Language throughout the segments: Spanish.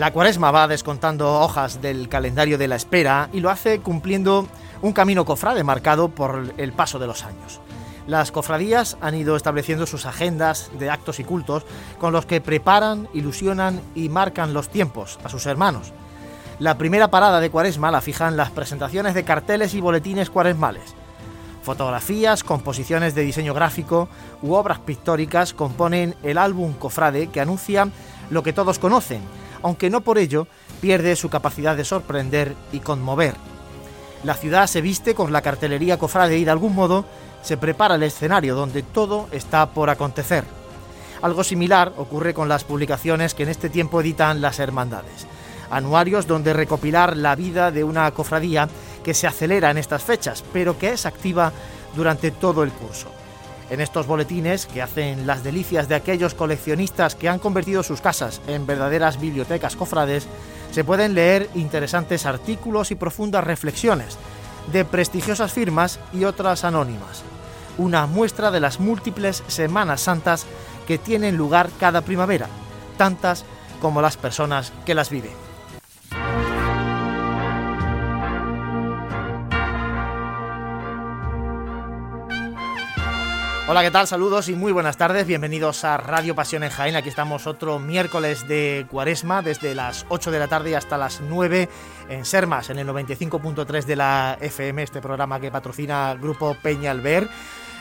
La cuaresma va descontando hojas del calendario de la espera y lo hace cumpliendo un camino cofrade marcado por el paso de los años. Las cofradías han ido estableciendo sus agendas de actos y cultos con los que preparan, ilusionan y marcan los tiempos a sus hermanos. La primera parada de Cuaresma la fijan las presentaciones de carteles y boletines cuaresmales. Fotografías, composiciones de diseño gráfico u obras pictóricas componen el álbum Cofrade que anuncia lo que todos conocen, aunque no por ello pierde su capacidad de sorprender y conmover. La ciudad se viste con la cartelería cofrade y de algún modo se prepara el escenario donde todo está por acontecer. Algo similar ocurre con las publicaciones que en este tiempo editan las hermandades. Anuarios donde recopilar la vida de una cofradía que se acelera en estas fechas, pero que es activa durante todo el curso. En estos boletines, que hacen las delicias de aquellos coleccionistas que han convertido sus casas en verdaderas bibliotecas cofrades, se pueden leer interesantes artículos y profundas reflexiones de prestigiosas firmas y otras anónimas. Una muestra de las múltiples Semanas Santas que tienen lugar cada primavera, tantas como las personas que las viven. Hola, ¿qué tal? Saludos y muy buenas tardes. Bienvenidos a Radio Pasión en Jaén. Aquí estamos otro miércoles de Cuaresma, desde las 8 de la tarde hasta las 9 en Sermas, en el 95.3 de la FM, este programa que patrocina el Grupo Peña Alber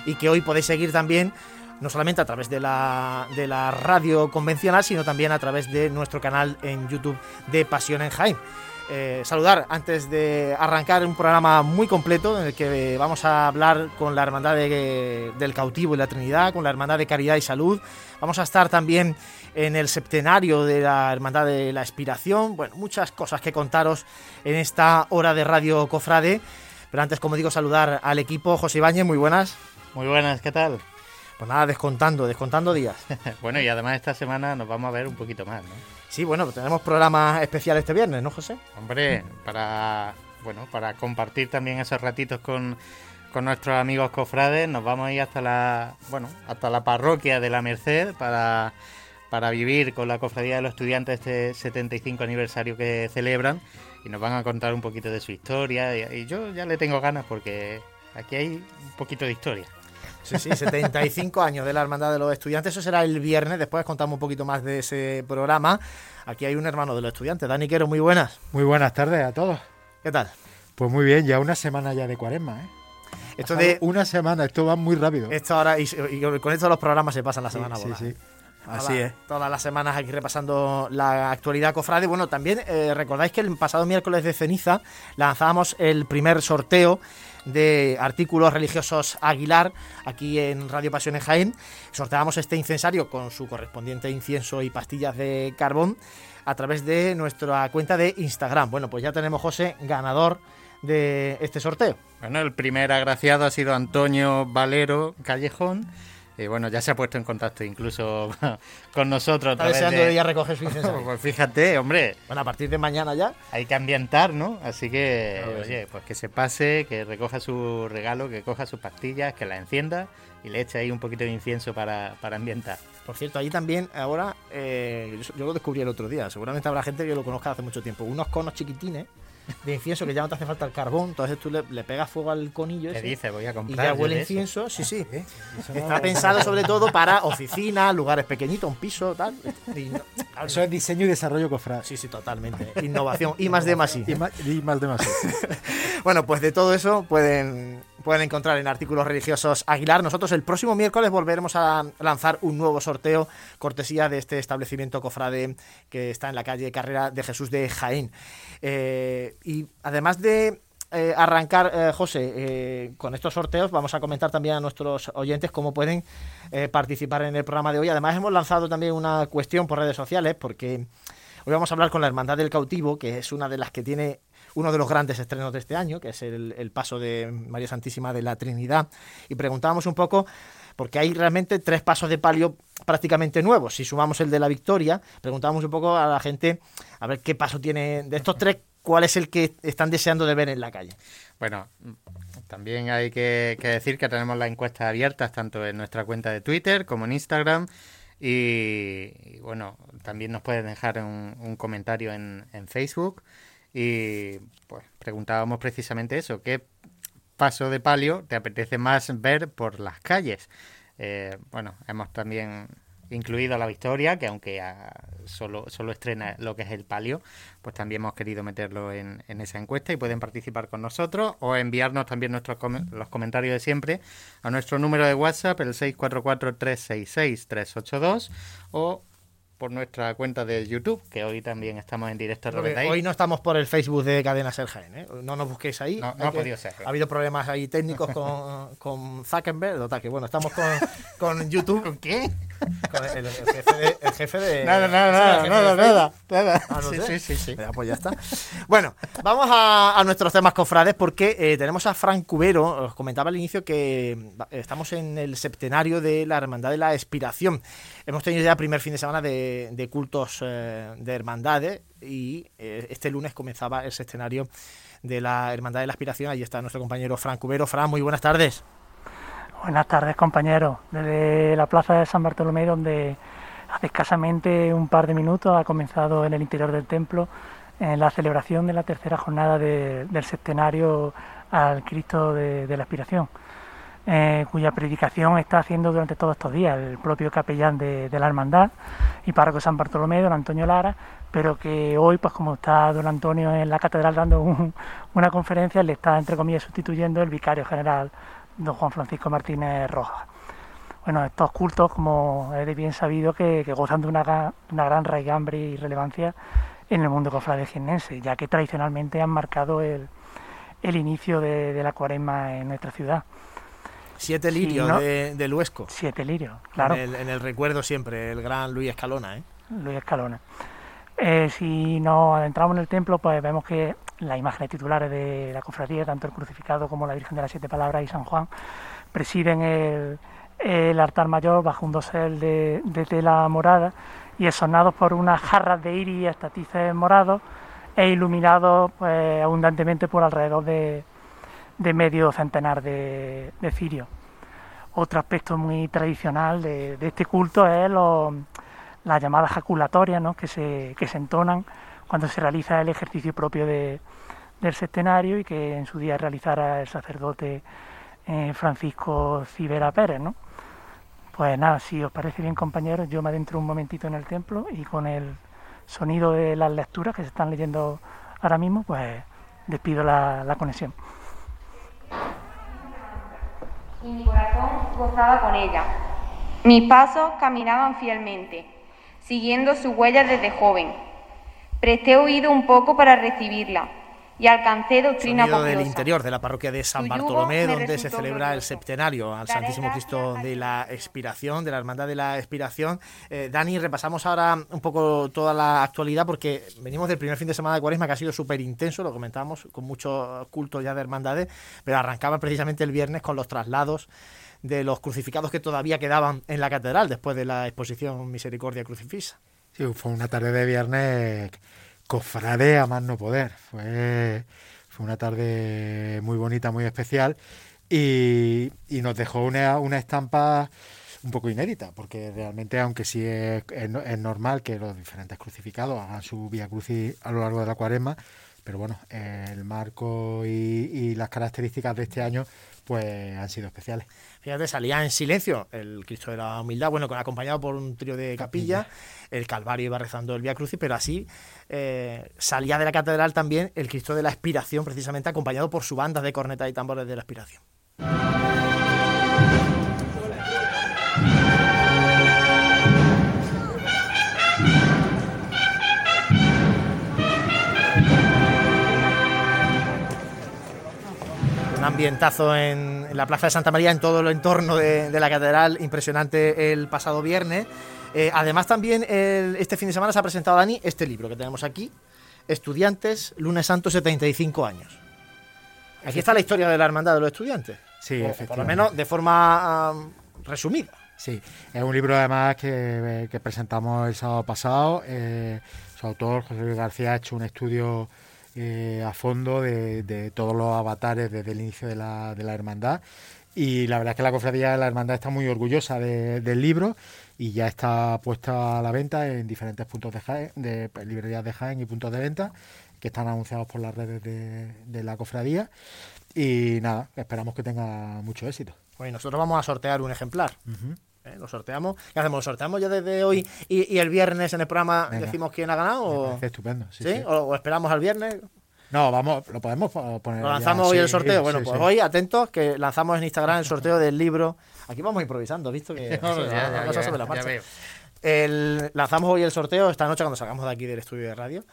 y que hoy podéis seguir también no solamente a través de la, de la radio convencional, sino también a través de nuestro canal en YouTube de Pasión en Jaén. Eh, saludar antes de arrancar un programa muy completo en el que vamos a hablar con la Hermandad del Cautivo y la Trinidad, con la Hermandad de Caridad y Salud. Vamos a estar también en el septenario de la Hermandad de la Expiración. Bueno, muchas cosas que contaros en esta hora de Radio Cofrade. Pero antes, como digo, saludar al equipo. José Ibáñez, muy buenas. Muy buenas, ¿qué tal? Pues nada, descontando, descontando días. bueno, y además esta semana nos vamos a ver un poquito más, ¿no? Sí, bueno, tenemos programa especial este viernes, ¿no, José? Hombre, para bueno, para compartir también esos ratitos con, nuestros amigos cofrades, nos vamos a ir hasta la, bueno, hasta la parroquia de la Merced para, para vivir con la cofradía de los estudiantes este 75 aniversario que celebran y nos van a contar un poquito de su historia y yo ya le tengo ganas porque aquí hay un poquito de historia. Sí, sí, 75 años de la Hermandad de los Estudiantes. Eso será el viernes. Después contamos un poquito más de ese programa. Aquí hay un hermano de los estudiantes. Dani Quero, muy buenas. Muy buenas tardes a todos. ¿Qué tal? Pues muy bien, ya una semana ya de cuaresma, ¿eh? Esto de una semana, esto va muy rápido. Esto ahora y, con esto los programas se pasan la semana sí, Sí, sí. Así es. Todas las semanas aquí repasando la actualidad cofrade. Bueno, también eh, recordáis que el pasado miércoles de ceniza lanzábamos el primer sorteo de artículos religiosos Aguilar aquí en Radio Pasión en Jaén. Sorteamos este incensario con su correspondiente incienso y pastillas de carbón a través de nuestra cuenta de Instagram. Bueno, pues ya tenemos, José, ganador de este sorteo. Bueno, el primer agraciado ha sido Antonio Valero Callejón y bueno, ya se ha puesto en contacto incluso con nosotros. Está deseando de... ya recoger su pues fíjate, hombre. Bueno, a partir de mañana ya. Hay que ambientar, ¿no? Así que, oye, pues que se pase, que recoja su regalo, que coja sus pastillas, que la encienda y le eche ahí un poquito de incienso para, para ambientar. Por cierto, ahí también, ahora, eh, yo, lo descubrí el otro día, seguramente habrá gente que lo conozca hace mucho tiempo, unos conos chiquitines de incienso que ya no te hace falta el carbón, entonces tú le, pegas fuego al conillo ese, dice? Voy a comprar. Y ya huele incienso, sí, sí. Está pensado sobre todo para oficinas, lugares pequeñitos, un piso, tal. Eso es diseño y desarrollo cofrade. Sí, sí, totalmente. Innovación. Y más de más Y más, y más de más bueno, pues de todo eso pueden pueden encontrar en artículos religiosos Aguilar. Nosotros el próximo miércoles volveremos a lanzar un nuevo sorteo cortesía de este establecimiento cofrade que está en la calle Carrera de Jesús de Jaén. Eh, y además de eh, arrancar, eh, José, con estos sorteos, vamos a comentar también a nuestros oyentes cómo pueden participar en el programa de hoy. Además, hemos lanzado también una cuestión por redes sociales, porque hoy vamos a hablar con la Hermandad del Cautivo, que es una de las que tiene uno de los grandes estrenos de este año, que es el, paso de María Santísima de la Trinidad, y preguntábamos un poco porque hay realmente tres pasos de palio prácticamente nuevos. Si sumamos el de la victoria, preguntábamos un poco a la gente a ver qué paso tiene de estos tres, cuál es el que están deseando de ver en la calle. Bueno, también hay que, decir que tenemos las encuestas abiertas tanto en nuestra cuenta de Twitter como en Instagram. Y, bueno, también nos pueden dejar un, comentario en, en, Facebook. Y pues preguntábamos precisamente eso, ¿qué paso de palio te apetece más ver por las calles? Eh, bueno, hemos también incluido la Victoria, que aunque solo, solo estrena lo que es el palio, pues también hemos querido meterlo en, en esa encuesta y pueden participar con nosotros o enviarnos también nuestros los comentarios de siempre a nuestro número de WhatsApp, el 644-366-382 o por nuestra cuenta de YouTube, que hoy también estamos en directo. Hoy no estamos por el Facebook de Cadena Ser ¿eh? No nos busquéis ahí. No, ha podido ser. Ha habido problemas ahí técnicos con, con Zuckerberg, que bueno, estamos con, con YouTube. ¿Con qué? El, jefe de, el, jefe de, Nada, nada, nada, nada, nada, nada. Ah, sí, sí, sí, sí. pues ya está. Bueno, vamos a, nuestros temas cofrades porque eh, tenemos a Frank Cubero. Os comentaba al inicio que estamos en el septenario de la Hermandad de la Expiración. Hemos tenido ya el primer fin de semana de, cultos eh, de hermandades y eh, este lunes comenzaba el septenario de la Hermandad de la Aspiración. Ahí está nuestro compañero Frank Cubero. Fran, muy buenas tardes. Buenas tardes compañeros, desde la plaza de San Bartolomé donde hace escasamente un par de minutos ha comenzado en el interior del templo la celebración de la tercera jornada del septenario al Cristo de, la Aspiración, eh, cuya predicación está haciendo durante todos estos días el propio capellán de, la Hermandad y párroco San Bartolomé, don Antonio Lara, pero que hoy, pues como está don Antonio en la catedral dando una conferencia, le está, entre comillas, sustituyendo el vicario general don Juan Francisco Martínez Rojas. Bueno, estos cultos, como es de bien sabido, que, gozan de una, una, gran raigambre y relevancia en el mundo cofrade jiennense, ya que tradicionalmente han marcado el, el inicio de, la cuaresma en nuestra ciudad. Siete lirios de, del Huesco. Siete lirios, claro. En el, recuerdo siempre, el gran Luis Escalona. ¿eh? Luis Escalona. Eh, si nos adentramos en el templo, pues vemos que las imágenes titulares de la cofradía, tanto el crucificado como la Virgen de las Siete Palabras y San Juan, presiden el, altar mayor bajo un dosel de, tela morada y esonados por unas jarras de iris y estatices morados e iluminados pues, abundantemente por alrededor de, medio centenar de, cirios. Otro aspecto muy tradicional de, este culto es las llamadas jaculatorias ¿no? que, se, que se entonan cuando se realiza el ejercicio propio de, del septenario y que en su día realizara el sacerdote eh, Francisco Cibera Pérez, ¿no? Pues nada, si os parece bien compañeros, yo me adentro un momentito en el templo y con el sonido de las lecturas que se están leyendo ahora mismo, pues despido la, la conexión. Y mi corazón gozaba con ella. Mis pasos caminaban fielmente, siguiendo sus huellas desde joven. Presté oído un poco para recibirla y alcancé doctrina Sonido del interior de la parroquia de San Bartolomé, donde se celebra el septenario al Santísimo Cristo de la Expiración, de la Hermandad de la Expiración. Eh, Dani, repasamos ahora un poco toda la actualidad porque venimos del primer fin de semana de Cuaresma que ha sido súper intenso, lo comentábamos, con mucho culto ya de hermandades, pero arrancaba precisamente el viernes con los traslados de los crucificados que todavía quedaban en la catedral después de la exposición Misericordia Crucifisa. Sí, fue una tarde de viernes cofrade a más no poder. Fue, fue una tarde muy bonita, muy especial y, nos dejó una, una, estampa un poco inédita, porque realmente, aunque sí es, es, normal que los diferentes crucificados hagan su vía crucis a lo largo de la cuaresma, pero bueno, el marco y, y las características de este año pues han sido especiales. Fíjate, salía en silencio. El Cristo de la Humildad, bueno, acompañado por un trío de capilla, el Calvario iba rezando el Vía Crucis, pero así eh, salía de la catedral también el Cristo de la Expiración, precisamente acompañado por su banda de cornetas y tambores de la Expiración. Ambientazo en, la Plaza de Santa María, en todo el entorno de, la catedral, impresionante el pasado viernes. Eh, además también este fin de semana se ha presentado, Dani, este libro que tenemos aquí, Estudiantes, lunes santo, 75 años. Aquí está la historia de la hermandad de los estudiantes. Sí, Por lo menos de forma resumida. Sí, es un libro además que, presentamos el sábado pasado. Eh, su autor, José Luis García, ha hecho un estudio eh, a fondo de, todos los avatares desde el inicio de la, de la hermandad Y la verdad es que la cofradía de la hermandad está muy orgullosa del libro y ya está puesta a la venta en diferentes puntos de Jaén, de librerías de Jaén y puntos de venta que están anunciados por las redes de, la cofradía. Y nada, esperamos que tenga mucho éxito. Bueno, nosotros vamos a sortear un ejemplar. ¿Eh? Lo sorteamos. ¿Qué hacemos? ¿Lo sorteamos ya desde hoy y, el viernes en el programa decimos quién ha ganado? O... Estupendo. Sí, ¿O, esperamos al viernes? No, vamos, lo podemos poner. Lo lanzamos hoy el sorteo. bueno, pues hoy atentos que lanzamos en Instagram el sorteo del libro. Aquí vamos improvisando, visto que sobre la marcha. El, lanzamos hoy el sorteo esta noche cuando salgamos de aquí del estudio de radio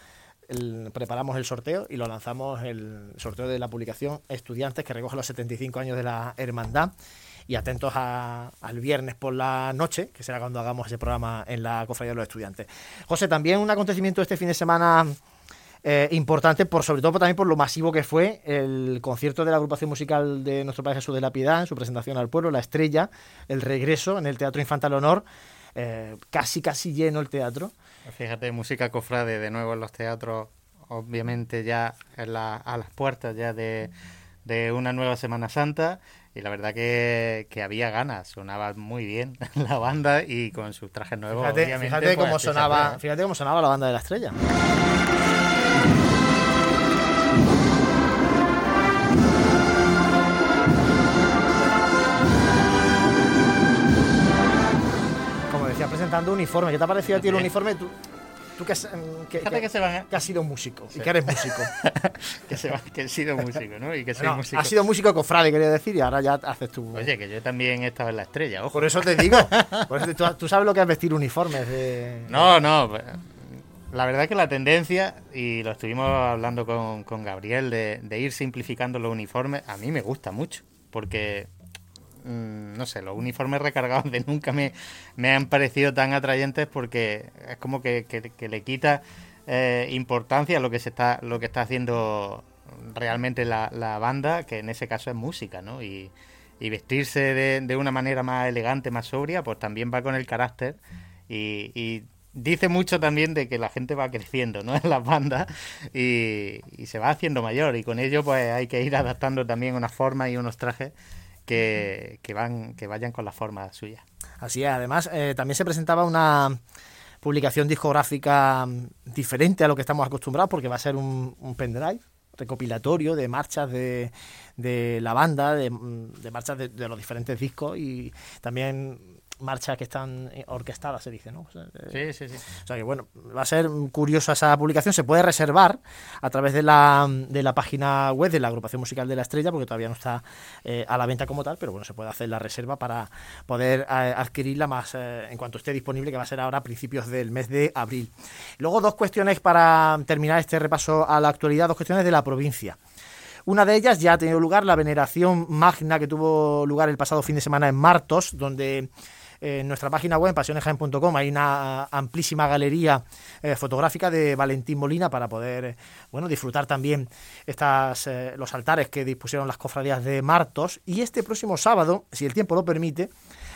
preparamos el sorteo y lo lanzamos el sorteo de la publicación Estudiantes que recoge los 75 años de la hermandad y atentos al viernes por la noche, que será cuando hagamos ese programa en la Cofradía de los Estudiantes. José, también un acontecimiento este fin de semana eh, importante, por sobre todo también por lo masivo que fue el concierto de la agrupación musical de nuestro Padre Jesús de la Piedad en su presentación al pueblo, La Estrella, el regreso en el Teatro Infantil Honor, eh, casi casi lleno el teatro. Fíjate, música cofrade de nuevo en los teatros, obviamente ya a las puertas ya de, una nueva Semana Santa y la verdad que, había ganas, sonaba muy bien la banda y con sus trajes nuevos. Fíjate, cómo pues, sonaba, fíjate cómo sonaba la banda de la estrella. presentando uniforme. ¿Qué te ha parecido a ti el uniforme? Tú, tú que, has, que, que, has sido músico y que eres músico. que, se que he sido músico, ¿no? Y que soy músico. Has sido músico cofrade, quería decir, y ahora ya haces tu. Oye, que yo también he estado en la estrella, ojo. Por eso te digo. ¿tú, sabes lo que es vestir uniformes. De... No, no. Pues, la verdad es que la tendencia, y lo estuvimos hablando con, con Gabriel, de, de ir simplificando los uniformes, a mí me gusta mucho. Porque Mm, no sé, los uniformes recargados de nunca me, me han parecido tan atrayentes porque es como que, le quita eh, importancia a lo que se está, lo que está haciendo realmente la, la banda, que en ese caso es música, ¿no? Y, vestirse de, de, una manera más elegante, más sobria, pues también va con el carácter y, dice mucho también de que la gente va creciendo ¿no? en las bandas y, y, se va haciendo mayor y con ello pues hay que ir adaptando también unas formas y unos trajes que, van, que vayan con la forma suya. Así es, además eh, también se presentaba una publicación discográfica diferente a lo que estamos acostumbrados porque va a ser un, un pendrive recopilatorio de marchas de, de la banda, de, de marchas de, de, los diferentes discos y también marchas que están eh, orquestadas, se dice, ¿no? sí, sí, sí. O sea que bueno, va a ser curiosa esa publicación. Se puede reservar a través de la, de la página web de la agrupación musical de la estrella, porque todavía no está eh, a la venta como tal, pero bueno, se puede hacer la reserva para poder eh, adquirirla más en cuanto esté disponible, que va a ser ahora a principios del mes de abril. Luego, dos cuestiones para terminar este repaso a la actualidad, dos cuestiones de la provincia. Una de ellas ya ha tenido lugar la veneración magna que tuvo lugar el pasado fin de semana en Martos, donde en nuestra página web, pasionesjaen.com, hay una amplísima galería eh, fotográfica de Valentín Molina para poder eh, bueno, disfrutar también estas, eh, los altares que dispusieron las cofradías de Martos. Y este próximo sábado, si el tiempo lo permite,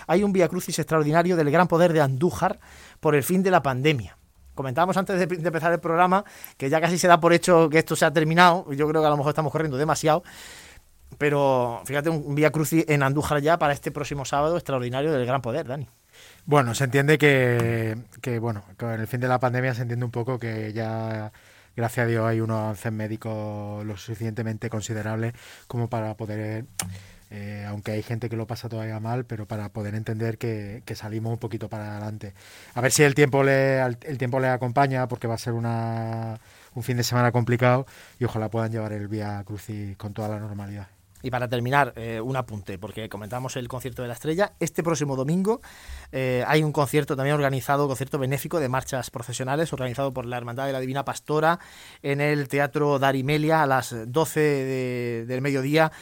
hay un Via Crucis extraordinario del Gran Poder de Andújar por el fin de la pandemia comentábamos antes de, empezar el programa que ya casi se da por hecho que esto se ha terminado. Yo creo que a lo mejor estamos corriendo demasiado. Pero fíjate, un Vía Crucis en Andújar ya para este próximo sábado extraordinario del gran poder, Dani. Bueno, se entiende que, que, bueno, con el fin de la pandemia se entiende un poco que ya, gracias a Dios, hay unos avances médicos lo suficientemente considerables como para poder, eh, aunque hay gente que lo pasa todavía mal, pero para poder entender que, que, salimos un poquito para adelante. A ver si el tiempo le, el tiempo le acompaña, porque va a ser una, un fin de semana complicado y ojalá puedan llevar el Vía Crucis con toda la normalidad. Y para terminar, eh, un apunte, porque comentamos el concierto de la estrella. Este próximo domingo eh, hay un concierto también organizado, concierto benéfico de marchas profesionales, organizado por la Hermandad de la Divina Pastora en el Teatro Darimelia a las 12 del mediodía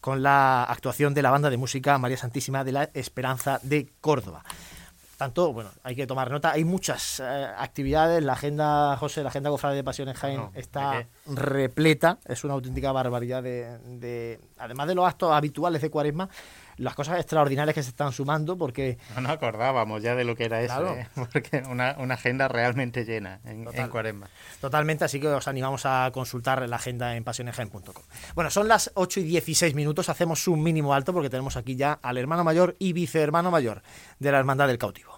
con la actuación de la banda de música María Santísima de la Esperanza de Córdoba tanto, bueno, hay que tomar nota. Hay muchas eh, actividades. La agenda, José, la agenda Cofrade de Pasiones Jaén está repleta. Es una auténtica barbaridad de, además de los actos habituales de Cuaresma, las cosas extraordinarias que se están sumando, porque... No nos acordábamos ya de lo que era eso, ¿eh? porque una, una, agenda realmente llena en, en, Cuaresma. Totalmente, así que os animamos a consultar la agenda en pasionesgen.com. Bueno, son las 8 y 16 minutos, hacemos un mínimo alto porque tenemos aquí ya al hermano mayor y vicehermano mayor de la Hermandad del Cautivo.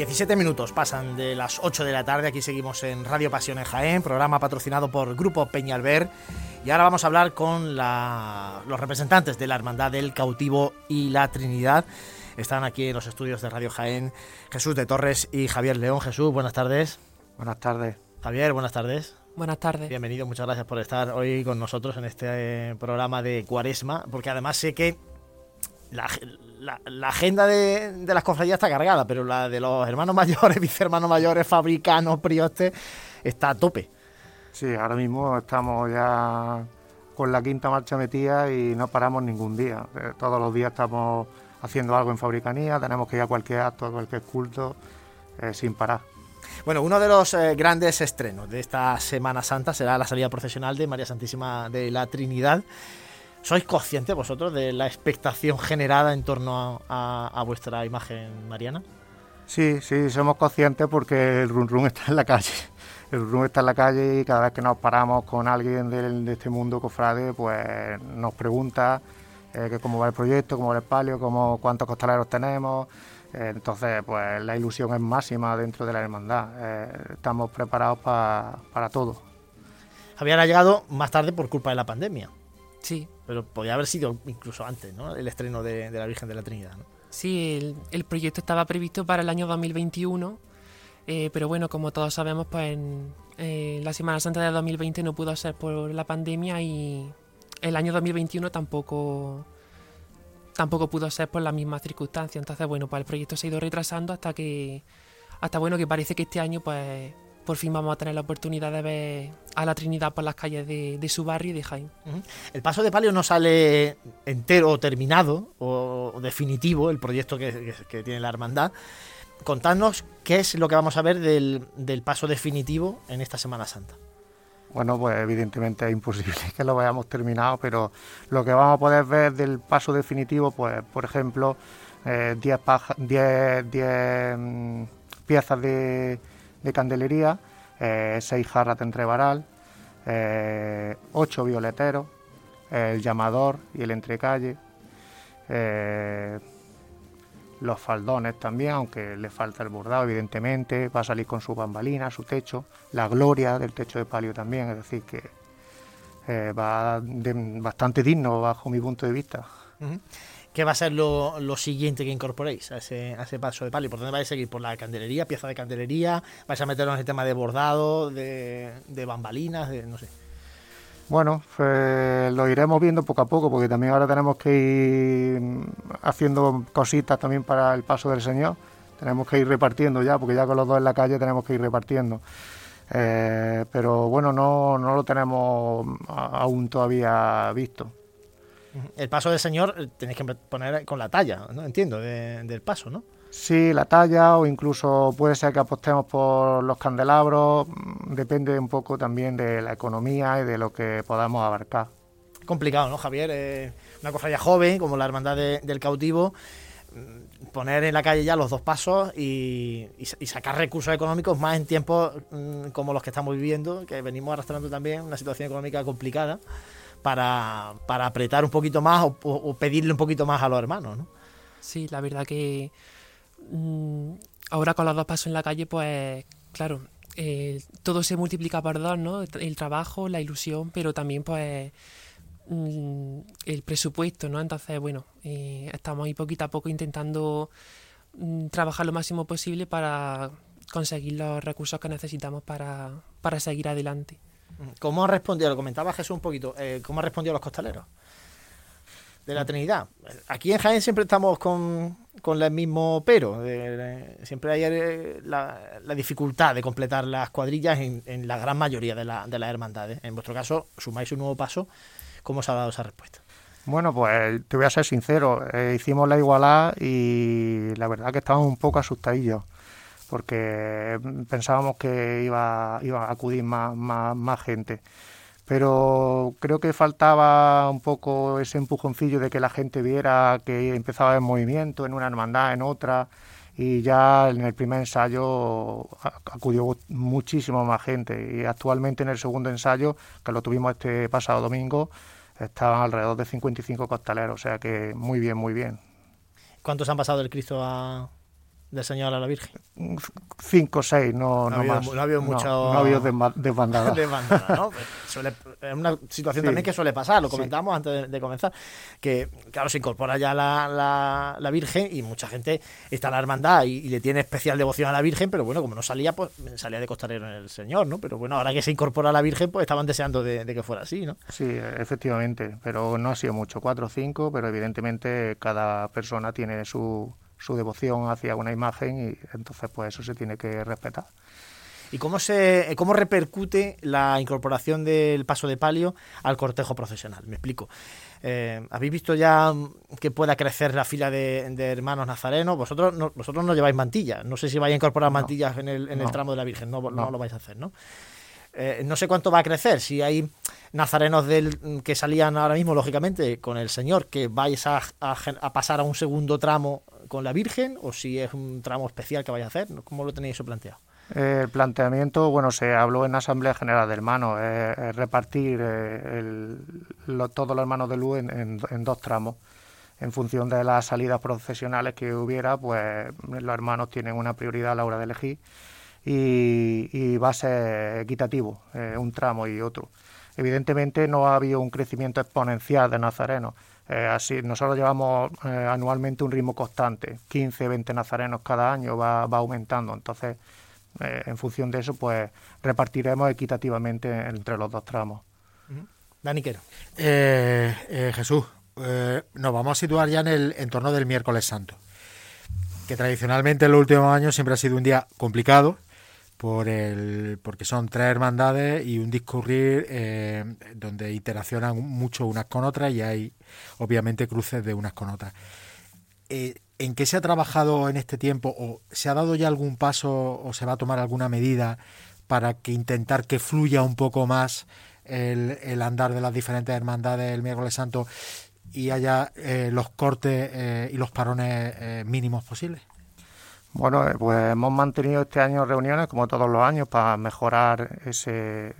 Diecisiete minutos pasan de las 8 de la tarde, aquí seguimos en Radio Pasión en Jaén, programa patrocinado por Grupo Peñalver. Y ahora vamos a hablar con la, los representantes de la Hermandad del Cautivo y la Trinidad. Están aquí en los estudios de Radio Jaén Jesús de Torres y Javier León. Jesús, buenas tardes. Buenas tardes. Javier, buenas tardes. Buenas tardes. Bienvenido, muchas gracias por estar hoy con nosotros en este eh, programa de Cuaresma, porque además sé que la, la, la agenda de, de, las cofradías está cargada, pero la de los hermanos mayores, vicehermanos mayores, fabricanos, priostes, está a tope. Sí, ahora mismo estamos ya con la quinta marcha metida y no paramos ningún día. Eh, todos los días estamos haciendo algo en fabricanía, tenemos que ir a cualquier acto, a cualquier culto, eh, sin parar. Bueno, uno de los eh, grandes estrenos de esta Semana Santa será la salida profesional de María Santísima de la Trinidad. ¿Sois conscientes vosotros de la expectación generada en torno a, a, a, vuestra imagen mariana? Sí, sí, somos conscientes porque el run run está en la calle. El run run está en la calle y cada vez que nos paramos con alguien de, de este mundo cofrade, pues nos pregunta eh, que cómo va el proyecto, cómo va el palio, cómo, cuántos costaleros tenemos. Eh, entonces, pues la ilusión es máxima dentro de la hermandad. Eh, estamos preparados pa, para todo. Javier ha llegado más tarde por culpa de la pandemia. Sí. Pero podía haber sido incluso antes, ¿no? El estreno de, de la Virgen de la Trinidad, ¿no? Sí, el, el, proyecto estaba previsto para el año 2021, eh, pero bueno, como todos sabemos, pues en eh, la Semana Santa de 2020 no pudo ser por la pandemia y el año 2021 tampoco tampoco pudo ser por las mismas circunstancias. Entonces, bueno, pues el proyecto se ha ido retrasando hasta que hasta bueno que parece que este año pues por fin vamos a tener la oportunidad de ver a la Trinidad por las calles de, de su barrio y de Jaén. Uh -huh. El paso de palio no sale entero o terminado o, definitivo, el proyecto que, que, que, tiene la hermandad. Contadnos qué es lo que vamos a ver del, del, paso definitivo en esta Semana Santa. Bueno, pues evidentemente es imposible que lo hayamos terminado, pero lo que vamos a poder ver del paso definitivo, pues por ejemplo, 10 eh, mm, piezas de de candelería, eh, seis jarras de entrevaral, eh, ocho violeteros, el llamador y el entrecalle, eh, los faldones también, aunque le falta el bordado, evidentemente, va a salir con su bambalina, su techo, la gloria del techo de palio también, es decir, que eh, va de, bastante digno bajo mi punto de vista. ¿Qué va a ser lo, lo, siguiente que incorporéis a ese, a ese paso de palio? ¿Por dónde vais a seguir? ¿Por la candelería, pieza de candelería? ¿Vais a meternos en el tema de bordado, de, de bambalinas, de, no sé? Bueno, pues lo iremos viendo poco a poco, porque también ahora tenemos que ir haciendo cositas también para el paso del Señor. Tenemos que ir repartiendo ya, porque ya con los dos en la calle tenemos que ir repartiendo. Eh, pero bueno, no, no lo tenemos aún todavía visto. El paso del Señor eh, tenéis que poner con la talla, ¿no? Entiendo, de, del paso, ¿no? Sí, la talla o incluso puede ser que apostemos por los candelabros, mm, depende un poco también de la economía y de lo que podamos abarcar. Complicado, ¿no, Javier? Eh, una cofradía joven como la Hermandad de, del Cautivo, mm, poner en la calle ya los dos pasos y, y, y sacar recursos económicos más en tiempos mmm, como los que estamos viviendo, que venimos arrastrando también una situación económica complicada para, para apretar un poquito más o, pedirle un poquito más a los hermanos, ¿no? Sí, la verdad que mmm, ahora con los dos pasos en la calle, pues claro, eh, todo se multiplica por dos, ¿no? El trabajo, la ilusión, pero también pues mm, el presupuesto, ¿no? Entonces, bueno, eh, estamos ahí poquito a poco intentando mm, trabajar lo máximo posible para conseguir los recursos que necesitamos para, para seguir adelante. ¿Cómo ha respondido? Lo comentaba Jesús un poquito. Eh, ¿Cómo ha respondido los costaleros? De la Trinidad. Aquí en Jaén siempre estamos con, con el mismo pero. siempre hay eh, la, dificultad de completar las cuadrillas en, la gran mayoría de, la, de las hermandades. En vuestro caso, sumáis un nuevo paso. ¿Cómo se ha dado esa respuesta? Bueno, pues te voy a ser sincero. Eh, hicimos la igualdad y la verdad que estábamos un poco asustadillos porque pensábamos que iba, iba a acudir más, más, gente. Pero creo que faltaba un poco ese empujoncillo de que la gente viera que empezaba el movimiento en una hermandad, en otra, y ya en el primer ensayo acudió muchísimo más gente. Y actualmente en el segundo ensayo, que lo tuvimos este pasado domingo, estaban alrededor de 55 costaleros, o sea que muy bien, muy bien. ¿Cuántos han pasado del Cristo a, del Señor a la Virgen? Cinco o seis, no, no, más. No ha habido mucho... No, ha habido desbandada. ¿no? Pues es una situación también que suele pasar, lo comentábamos antes de, comenzar, que claro, se incorpora ya la, la, Virgen y mucha gente está en la hermandad y, le tiene especial devoción a la Virgen, pero bueno, como no salía, pues salía de costalero en el Señor, ¿no? Pero bueno, ahora que se incorpora la Virgen, pues estaban deseando de, de que fuera así, ¿no? Sí, efectivamente, pero no ha sido mucho, cuatro o cinco, pero evidentemente cada persona tiene su su devoción hacia una imagen y entonces pues eso se tiene que respetar. ¿Y cómo, se, cómo repercute la incorporación del paso de palio al cortejo procesional? Me explico. Eh, ¿Habéis visto ya que pueda crecer la fila de, hermanos nazarenos? Vosotros no, vosotros no lleváis mantillas. No sé si vais a incorporar mantillas en, el, en el tramo de la Virgen. No, no, lo vais a hacer, ¿no? Eh, no sé cuánto va a crecer. Si hay nazarenos del, que salían ahora mismo, lógicamente, con el Señor, que vais a, a pasar a un segundo tramo con la Virgen o si es un tramo especial que vais a hacer? ¿Cómo lo tenéis eso planteado? el planteamiento, bueno, se habló en Asamblea General de Hermanos, es repartir eh, todos los hermanos de luz en, dos tramos. En función de las salidas procesionales que hubiera, pues los hermanos tienen una prioridad a la hora de elegir y, va a ser equitativo, eh, un tramo y otro. Evidentemente no ha habido un crecimiento exponencial de nazarenos, eh, así, nosotros llevamos eh, anualmente un ritmo constante, 15, 20 nazarenos cada año va, va aumentando, entonces eh, en función de eso pues repartiremos equitativamente entre los dos tramos. Dani Quero. Jesús, nos vamos a situar ya en el entorno del miércoles santo, que tradicionalmente en los últimos años siempre ha sido un día complicado, por el, porque son tres hermandades y un discurrir eh, donde interaccionan mucho unas con otras y hay obviamente cruces de unas con otras. Eh, ¿En qué se ha trabajado en este tiempo o se ha dado ya algún paso o se va a tomar alguna medida para que intentar que fluya un poco más el, el andar de las diferentes hermandades el miércoles santo y haya eh, los cortes y los parones mínimos posibles? Bueno, eh, pues hemos mantenido este año reuniones, como todos los años, para mejorar ese,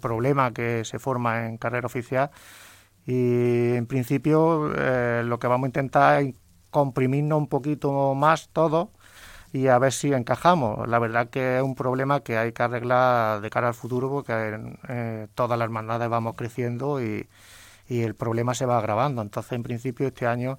problema que se forma en carrera oficial. Y en principio eh, lo que vamos a intentar es comprimirnos un poquito más todo y a ver si encajamos. La verdad que es un problema que hay que arreglar de cara al futuro porque eh, todas las hermandades vamos creciendo y, y, el problema se va agravando. Entonces, en principio, este año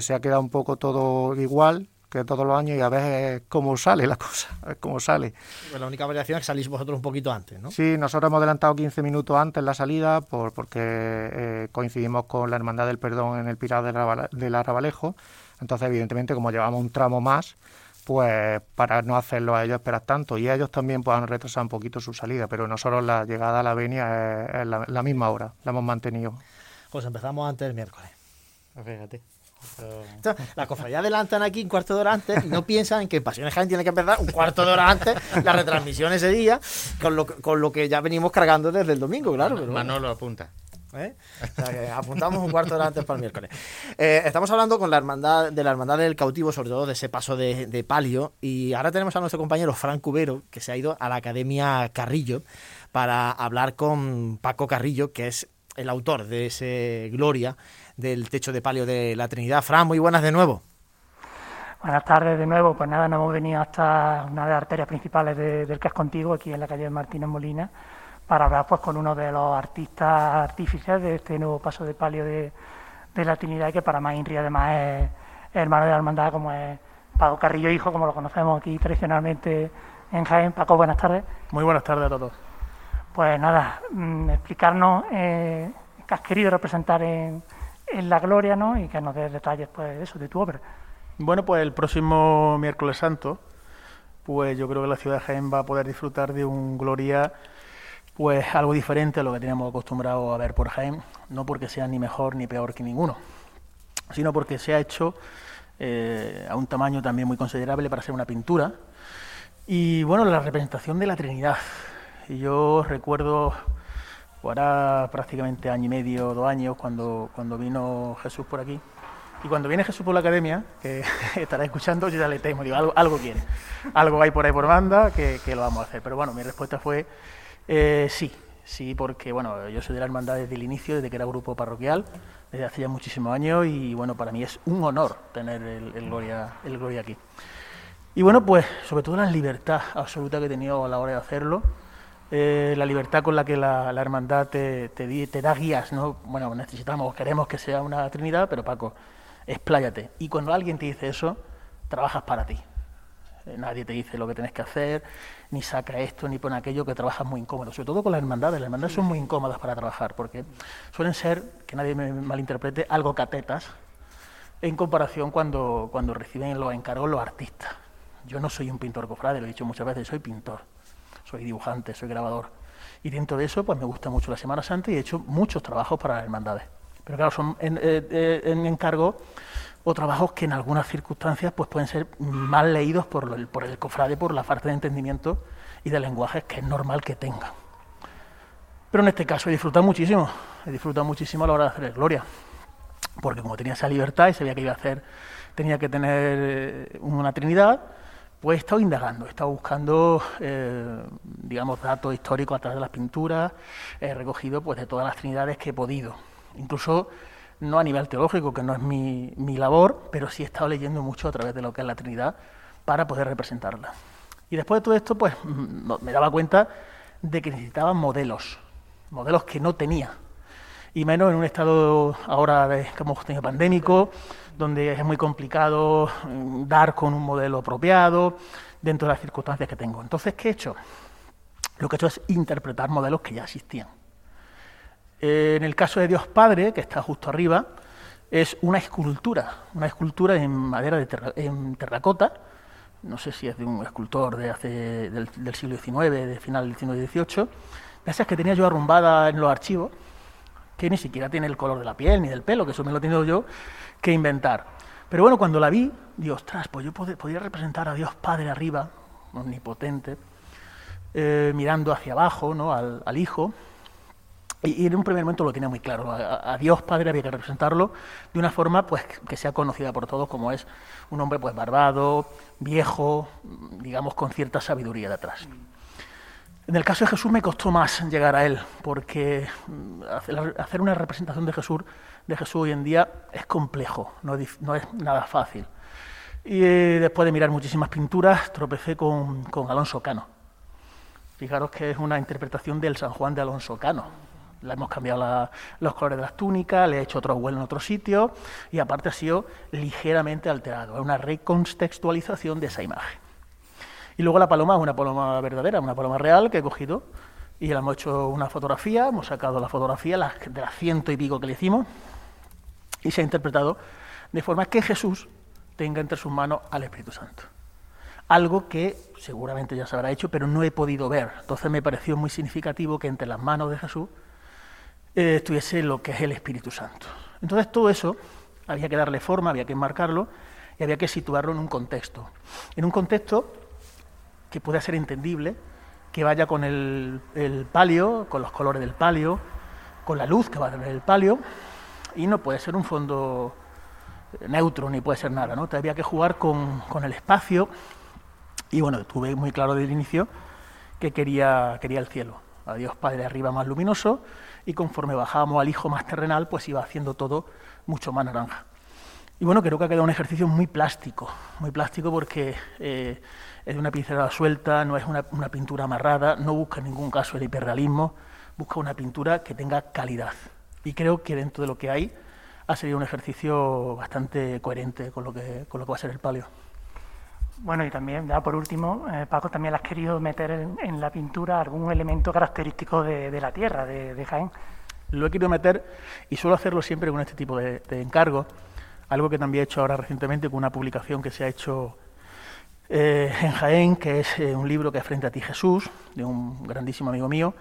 se ha quedado un poco todo igual que todos los años y a ver cómo sale la cosa, a ver cómo sale. Pues la única variación es que salís vosotros un poquito antes, ¿no? Sí, nosotros hemos adelantado 15 minutos antes la salida por, porque eh, coincidimos con la Hermandad del Perdón en el Pilar del Arrabalejo. Entonces, evidentemente, como llevamos un tramo más, pues para no hacerlo a ellos esperar tanto y ellos también puedan retrasar un poquito su salida, pero nosotros la llegada a la venia es, la, misma hora, la hemos mantenido. Pues empezamos antes el miércoles. La cofradía adelantan aquí un cuarto de hora antes y no piensan en que Pasiones Jaén tiene que empezar un cuarto de hora antes la retransmisión ese día, con lo, con lo que ya venimos cargando desde el domingo, claro. Pero Manolo apunta. ¿Eh? apuntamos un cuarto de hora antes para el miércoles. Eh, estamos hablando con la hermandad de la hermandad del cautivo, sobre todo de ese paso de, palio. Y ahora tenemos a nuestro compañero Fran Cubero, que se ha ido a la Academia Carrillo para hablar con Paco Carrillo, que es el autor de ese Gloria del techo de palio de la Trinidad. Fran, muy buenas de nuevo. Buenas tardes de nuevo. Pues nada, nos hemos venido hasta una de las arterias principales del que es contigo, aquí en la calle Martínez Molina, para hablar pues con uno de los artistas artífices de este nuevo paso de palio de, la Trinidad, que para más Inri además es, hermano de la hermandad, como es Paco Carrillo Hijo, como lo conocemos aquí tradicionalmente en Jaén. Paco, buenas tardes. Muy buenas tardes a todos. Pues nada, mm, explicarnos eh, qué has querido representar en, en la gloria, ¿no? Y que nos des detalles, pues, eso, de tu obra. Bueno, pues el próximo miércoles santo, pues yo creo que la ciudad de Jaén va a poder disfrutar de un Gloria, pues algo diferente a lo que teníamos acostumbrado a ver por Jaén, no porque sea ni mejor ni peor que ninguno, sino porque se ha hecho eh, a un tamaño también muy considerable para ser una pintura. Y bueno, la representación de la Trinidad. Y yo recuerdo, ahora prácticamente año y medio, dos años, cuando, cuando vino Jesús por aquí, y cuando viene Jesús por la academia, que estará escuchando, yo ya le temo, digo, algo, algo quiere. Algo hay por ahí por banda que, que lo vamos a hacer. Pero bueno, mi respuesta fue eh, sí, sí, porque bueno, yo soy de la hermandad desde el inicio, desde que era grupo parroquial, desde hace ya muchísimos años, y bueno, para mí es un honor tener el, Gloria, el Gloria aquí. Y bueno, pues sobre todo la libertad absoluta que he tenido a la hora de hacerlo. Eh, la libertad con la que la, hermandad te, te, te, da guías, ¿no? Bueno, necesitamos, queremos que sea una Trinidad, pero Paco, expláyate. Y cuando alguien te dice eso, trabajas para ti. Eh, nadie te dice lo que tienes que hacer, ni saca esto, ni pone aquello, que trabajas muy incómodo. Sobre todo con las hermandades. Las hermandades son muy incómodas para trabajar, porque suelen ser, que nadie me malinterprete, algo catetas en comparación cuando, cuando reciben los encargos los artistas. Yo no soy un pintor cofrade, lo he dicho muchas veces, soy pintor, soy dibujante, soy grabador. Y dentro de eso, pues me gusta mucho la Semana Santa y he hecho muchos trabajos para las hermandades. Pero claro, son en, eh, eh, en encargo o trabajos que en algunas circunstancias pues pueden ser mal leídos por el, por el cofrade por la falta de entendimiento y de lenguaje que es normal que tenga. Pero en este caso he disfrutado muchísimo, he disfrutado muchísimo a la hora de hacer Gloria, porque como tenía esa libertad y sabía que iba a hacer, tenía que tener eh, una Trinidad, pues he estado indagando, he estado buscando, digamos, datos históricos a través de las pinturas, he recogido pues de todas las Trinidades que he podido incluso no a nivel teológico, que no es mi, mi, labor, pero sí he estado leyendo mucho a través de lo que es la Trinidad para poder representarla. Y después de todo esto, pues mm, me daba cuenta de que necesitaba modelos, modelos que no tenía, y menos en un estado ahora de, que hemos tenido pandémico, donde es muy complicado mm, dar con un modelo apropiado dentro de las circunstancias que tengo. Entonces, ¿qué he hecho? Lo que he hecho es interpretar modelos que ya existían. Eh, en el caso de Dios Padre, que está justo arriba, es una escultura, una escultura en madera de en terracota, no sé si es de un escultor de hace, del, siglo XIX, de final del siglo XVIII, gracias que tenía yo arrumbada en los archivos, que ni siquiera tiene el color de la piel ni del pelo, que eso me lo he tenido yo que inventar. Pero bueno, cuando la vi, digo, ostras, pues yo podría representar a Dios Padre arriba, omnipotente, eh, mirando hacia abajo, ¿no? al, al Hijo, y, en un primer momento lo tenía muy claro. A, Dios Padre había que representarlo de una forma pues que sea conocida por todos como es un hombre pues barbado, viejo, digamos con cierta sabiduría detrás. En el caso de Jesús me costó más llegar a él, porque mm, hacer una representación de Jesús, de Jesús hoy en día es complejo, no es, nada fácil. Y eh, después de mirar muchísimas pinturas, tropecé con, Alonso Cano. Fijaros que es una interpretación del San Juan de Alonso Cano le hemos cambiado los colores de las túnicas, le he hecho otro vuelo en otro sitio y aparte ha sido ligeramente alterado. Es una recontextualización de esa imagen. Y luego la paloma es una paloma verdadera, una paloma real que he cogido y le hemos hecho una fotografía, hemos sacado la fotografía de las ciento y pico que le hicimos y se ha interpretado de forma que Jesús tenga entre sus manos al Espíritu Santo. Algo que seguramente ya se habrá hecho, pero no he podido ver. Entonces me pareció muy significativo que entre las manos de Jesús eh, estuviese lo que es el Espíritu Santo. Entonces todo eso había que darle forma, había que enmarcarlo y había que situarlo en un contexto. En un contexto que pueda ser entendible, que vaya con el, palio, con los colores del palio, con la luz que va a tener el palio, y no puede ser un fondo neutro ni puede ser nada, ¿no? Había que jugar con, con el espacio y bueno, tuve muy claro desde el inicio que quería, quería el cielo, a Dios Padre arriba más luminoso y conforme bajábamos al hijo más terrenal, pues iba haciendo todo mucho más naranja. Y bueno, creo que ha quedado un ejercicio muy plástico, muy plástico porque eh, es de una pincelada suelta, no es una, una, pintura amarrada, no busca en ningún caso el hiperrealismo, busca una pintura que tenga calidad. Y creo que dentro de lo que hay ha sido un ejercicio bastante coherente con lo que, con lo que va a ser el palio. Bueno, y también, ya por último, eh, Paco, también has querido meter en, en, la pintura algún elemento característico de, de la tierra, de, de, Jaén. Lo he querido meter y suelo hacerlo siempre con este tipo de, de encargo, algo que también he hecho ahora recientemente con una publicación que se ha hecho eh, en Jaén, que es eh, un libro que es Frente a ti Jesús, de un grandísimo amigo mío,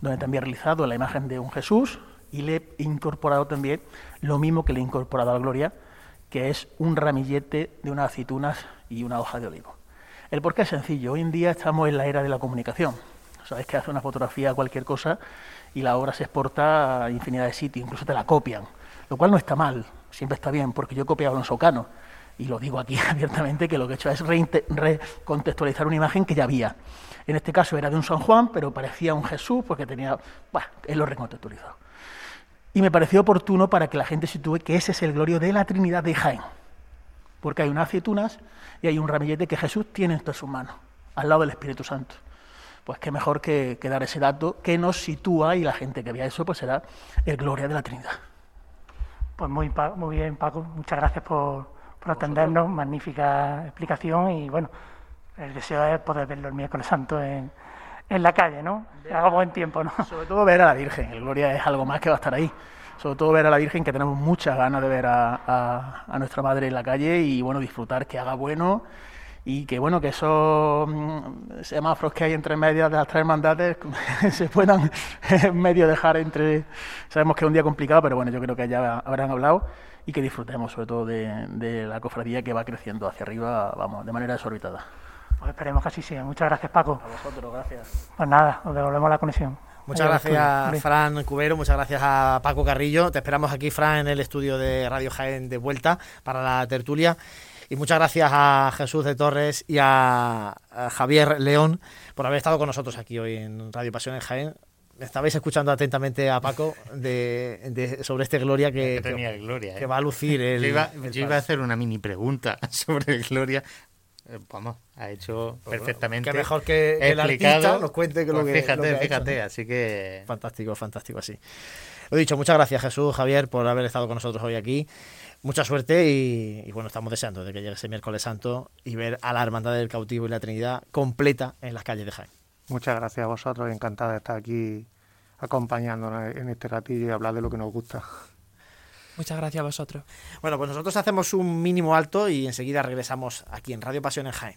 donde también he realizado la imagen de un Jesús y le he incorporado también lo mismo que le he incorporado a la Gloria, que es un ramillete de unas aceitunas y una hoja de olivo. El porqué es sencillo. Hoy en día estamos en la era de la comunicación. Sabes que hace una fotografía cualquier cosa y la obra se exporta a infinidad de sitios, incluso te la copian, lo cual no está mal, siempre está bien, porque yo he copiado un socano y lo digo aquí abiertamente que lo que he hecho es recontextualizar una imagen que ya había. En este caso era de un San Juan, pero parecía un Jesús porque tenía, bueno, él lo recontextualizado. Y me pareció oportuno para que la gente sitúe que ese es el glorio de la Trinidad de Jaén. Porque hay unas aceitunas y hay un ramillete que Jesús tiene entre sus manos, al lado del Espíritu Santo. Pues qué mejor que, que dar ese dato que nos sitúa y la gente que vea eso pues será el gloria de la Trinidad. Pues muy, muy bien, Paco. Muchas gracias por, por atendernos. Magnífica explicación y bueno, el deseo es poder verlo el miércoles santo en, en la calle, ¿no? Haga buen tiempo, ¿no? Sobre todo ver a la Virgen, el Gloria es algo más que va a estar ahí. Sobre todo ver a la Virgen, que tenemos muchas ganas de ver a, a, a nuestra Madre en la calle y, bueno, disfrutar, que haga bueno y que, bueno, que esos mm, semáforos que hay entre medias de las tres hermandades se puedan en medio dejar entre... Sabemos que es un día complicado, pero bueno, yo creo que ya habrán hablado y que disfrutemos sobre todo de, de la cofradía que va creciendo hacia arriba, vamos, de manera desorbitada. Pues esperemos que así sea. Muchas gracias, Paco. A vosotros, gracias. Pues nada, os devolvemos la conexión. Muchas gracias, Fran Cubero. Muchas gracias a Paco Carrillo. Te esperamos aquí, Fran, en el estudio de Radio Jaén de vuelta para la tertulia. Y muchas gracias a Jesús de Torres y a, a Javier León por haber estado con nosotros aquí hoy en Radio Pasión en Jaén. Estabais escuchando atentamente a Paco de, de, sobre este Gloria que, que, tenía Gloria, que ¿eh? va a lucir. El, yo, iba, el yo iba, a hacer una mini pregunta sobre el Gloria. Eh, vamos, ha hecho perfectamente. Que mejor que, que el artista nos cuente que pues lo que. Fíjate, lo que fíjate, hecho. así que. Fantástico, fantástico, así. Lo dicho, muchas gracias Jesús, Javier, por haber estado con nosotros hoy aquí. Mucha suerte y, y, bueno, estamos deseando de que llegue ese miércoles santo y ver a la Hermandad del Cautivo y la Trinidad completa en las calles de Jaén. Muchas gracias a vosotros, encantado de estar aquí acompañándonos en este ratillo y hablar de lo que nos gusta. Muchas gracias a vosotros. Bueno, pues nosotros hacemos un mínimo alto y enseguida regresamos aquí en Radio Pasión en Jaén.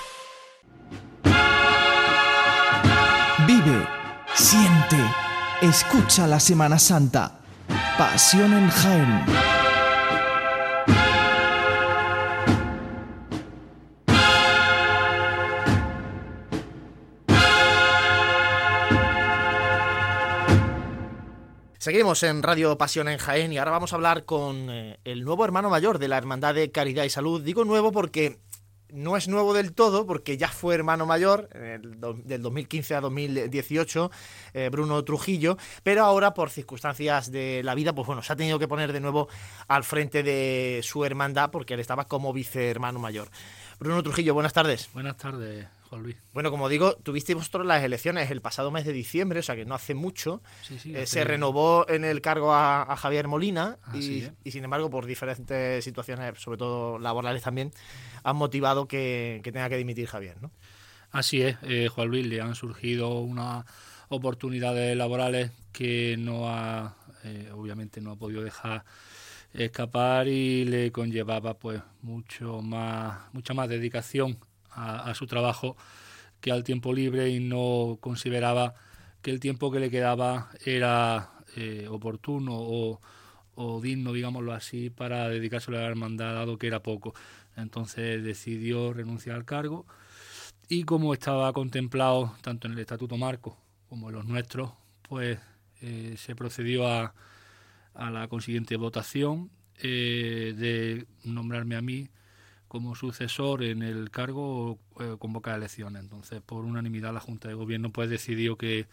Escucha la Semana Santa. Pasión en Jaén. Seguimos en Radio Pasión en Jaén y ahora vamos a hablar con eh, el nuevo hermano mayor de la Hermandad de Caridad y Salud. Digo nuevo porque no es nuevo del todo, porque ya fue hermano mayor el del 2015 a 2018, eh, Bruno Trujillo, pero ahora por circunstancias de la vida, pues bueno, se ha tenido que poner de nuevo al frente de su hermandad porque él estaba como vicehermano mayor. Bruno Trujillo, buenas tardes. Buenas tardes, Juan Luis. Bueno, como digo, tuvisteis vosotros las elecciones el pasado mes de diciembre, o sea que no hace mucho. Sí, sí, eh, se renovó en el cargo a, a Javier Molina Ah, y, sí, ¿eh? y, sin embargo, por diferentes situaciones, sobre todo laborales también, han motivado que, que tenga que dimitir Javier, ¿no? Así es, eh, Juan Luis, le han surgido unas oportunidades laborales que no ha, obviamente no ha podido dejar escapar y le conllevaba pues mucho más, mucha más dedicación a, su trabajo que al tiempo libre y no consideraba que el tiempo que le quedaba era eh, oportuno o, o digno, digámoslo así, para dedicárselo a la hermandad, dado que era poco. Entonces decidió renunciar al cargo y como estaba contemplado tanto en el Estatuto Marco como en los nuestros, pues eh, se procedió a, a, la consiguiente votación eh, de nombrarme a mí como sucesor en el cargo eh, convocar elecciones. Entonces, por unanimidad, la Junta de Gobierno pues decidió que,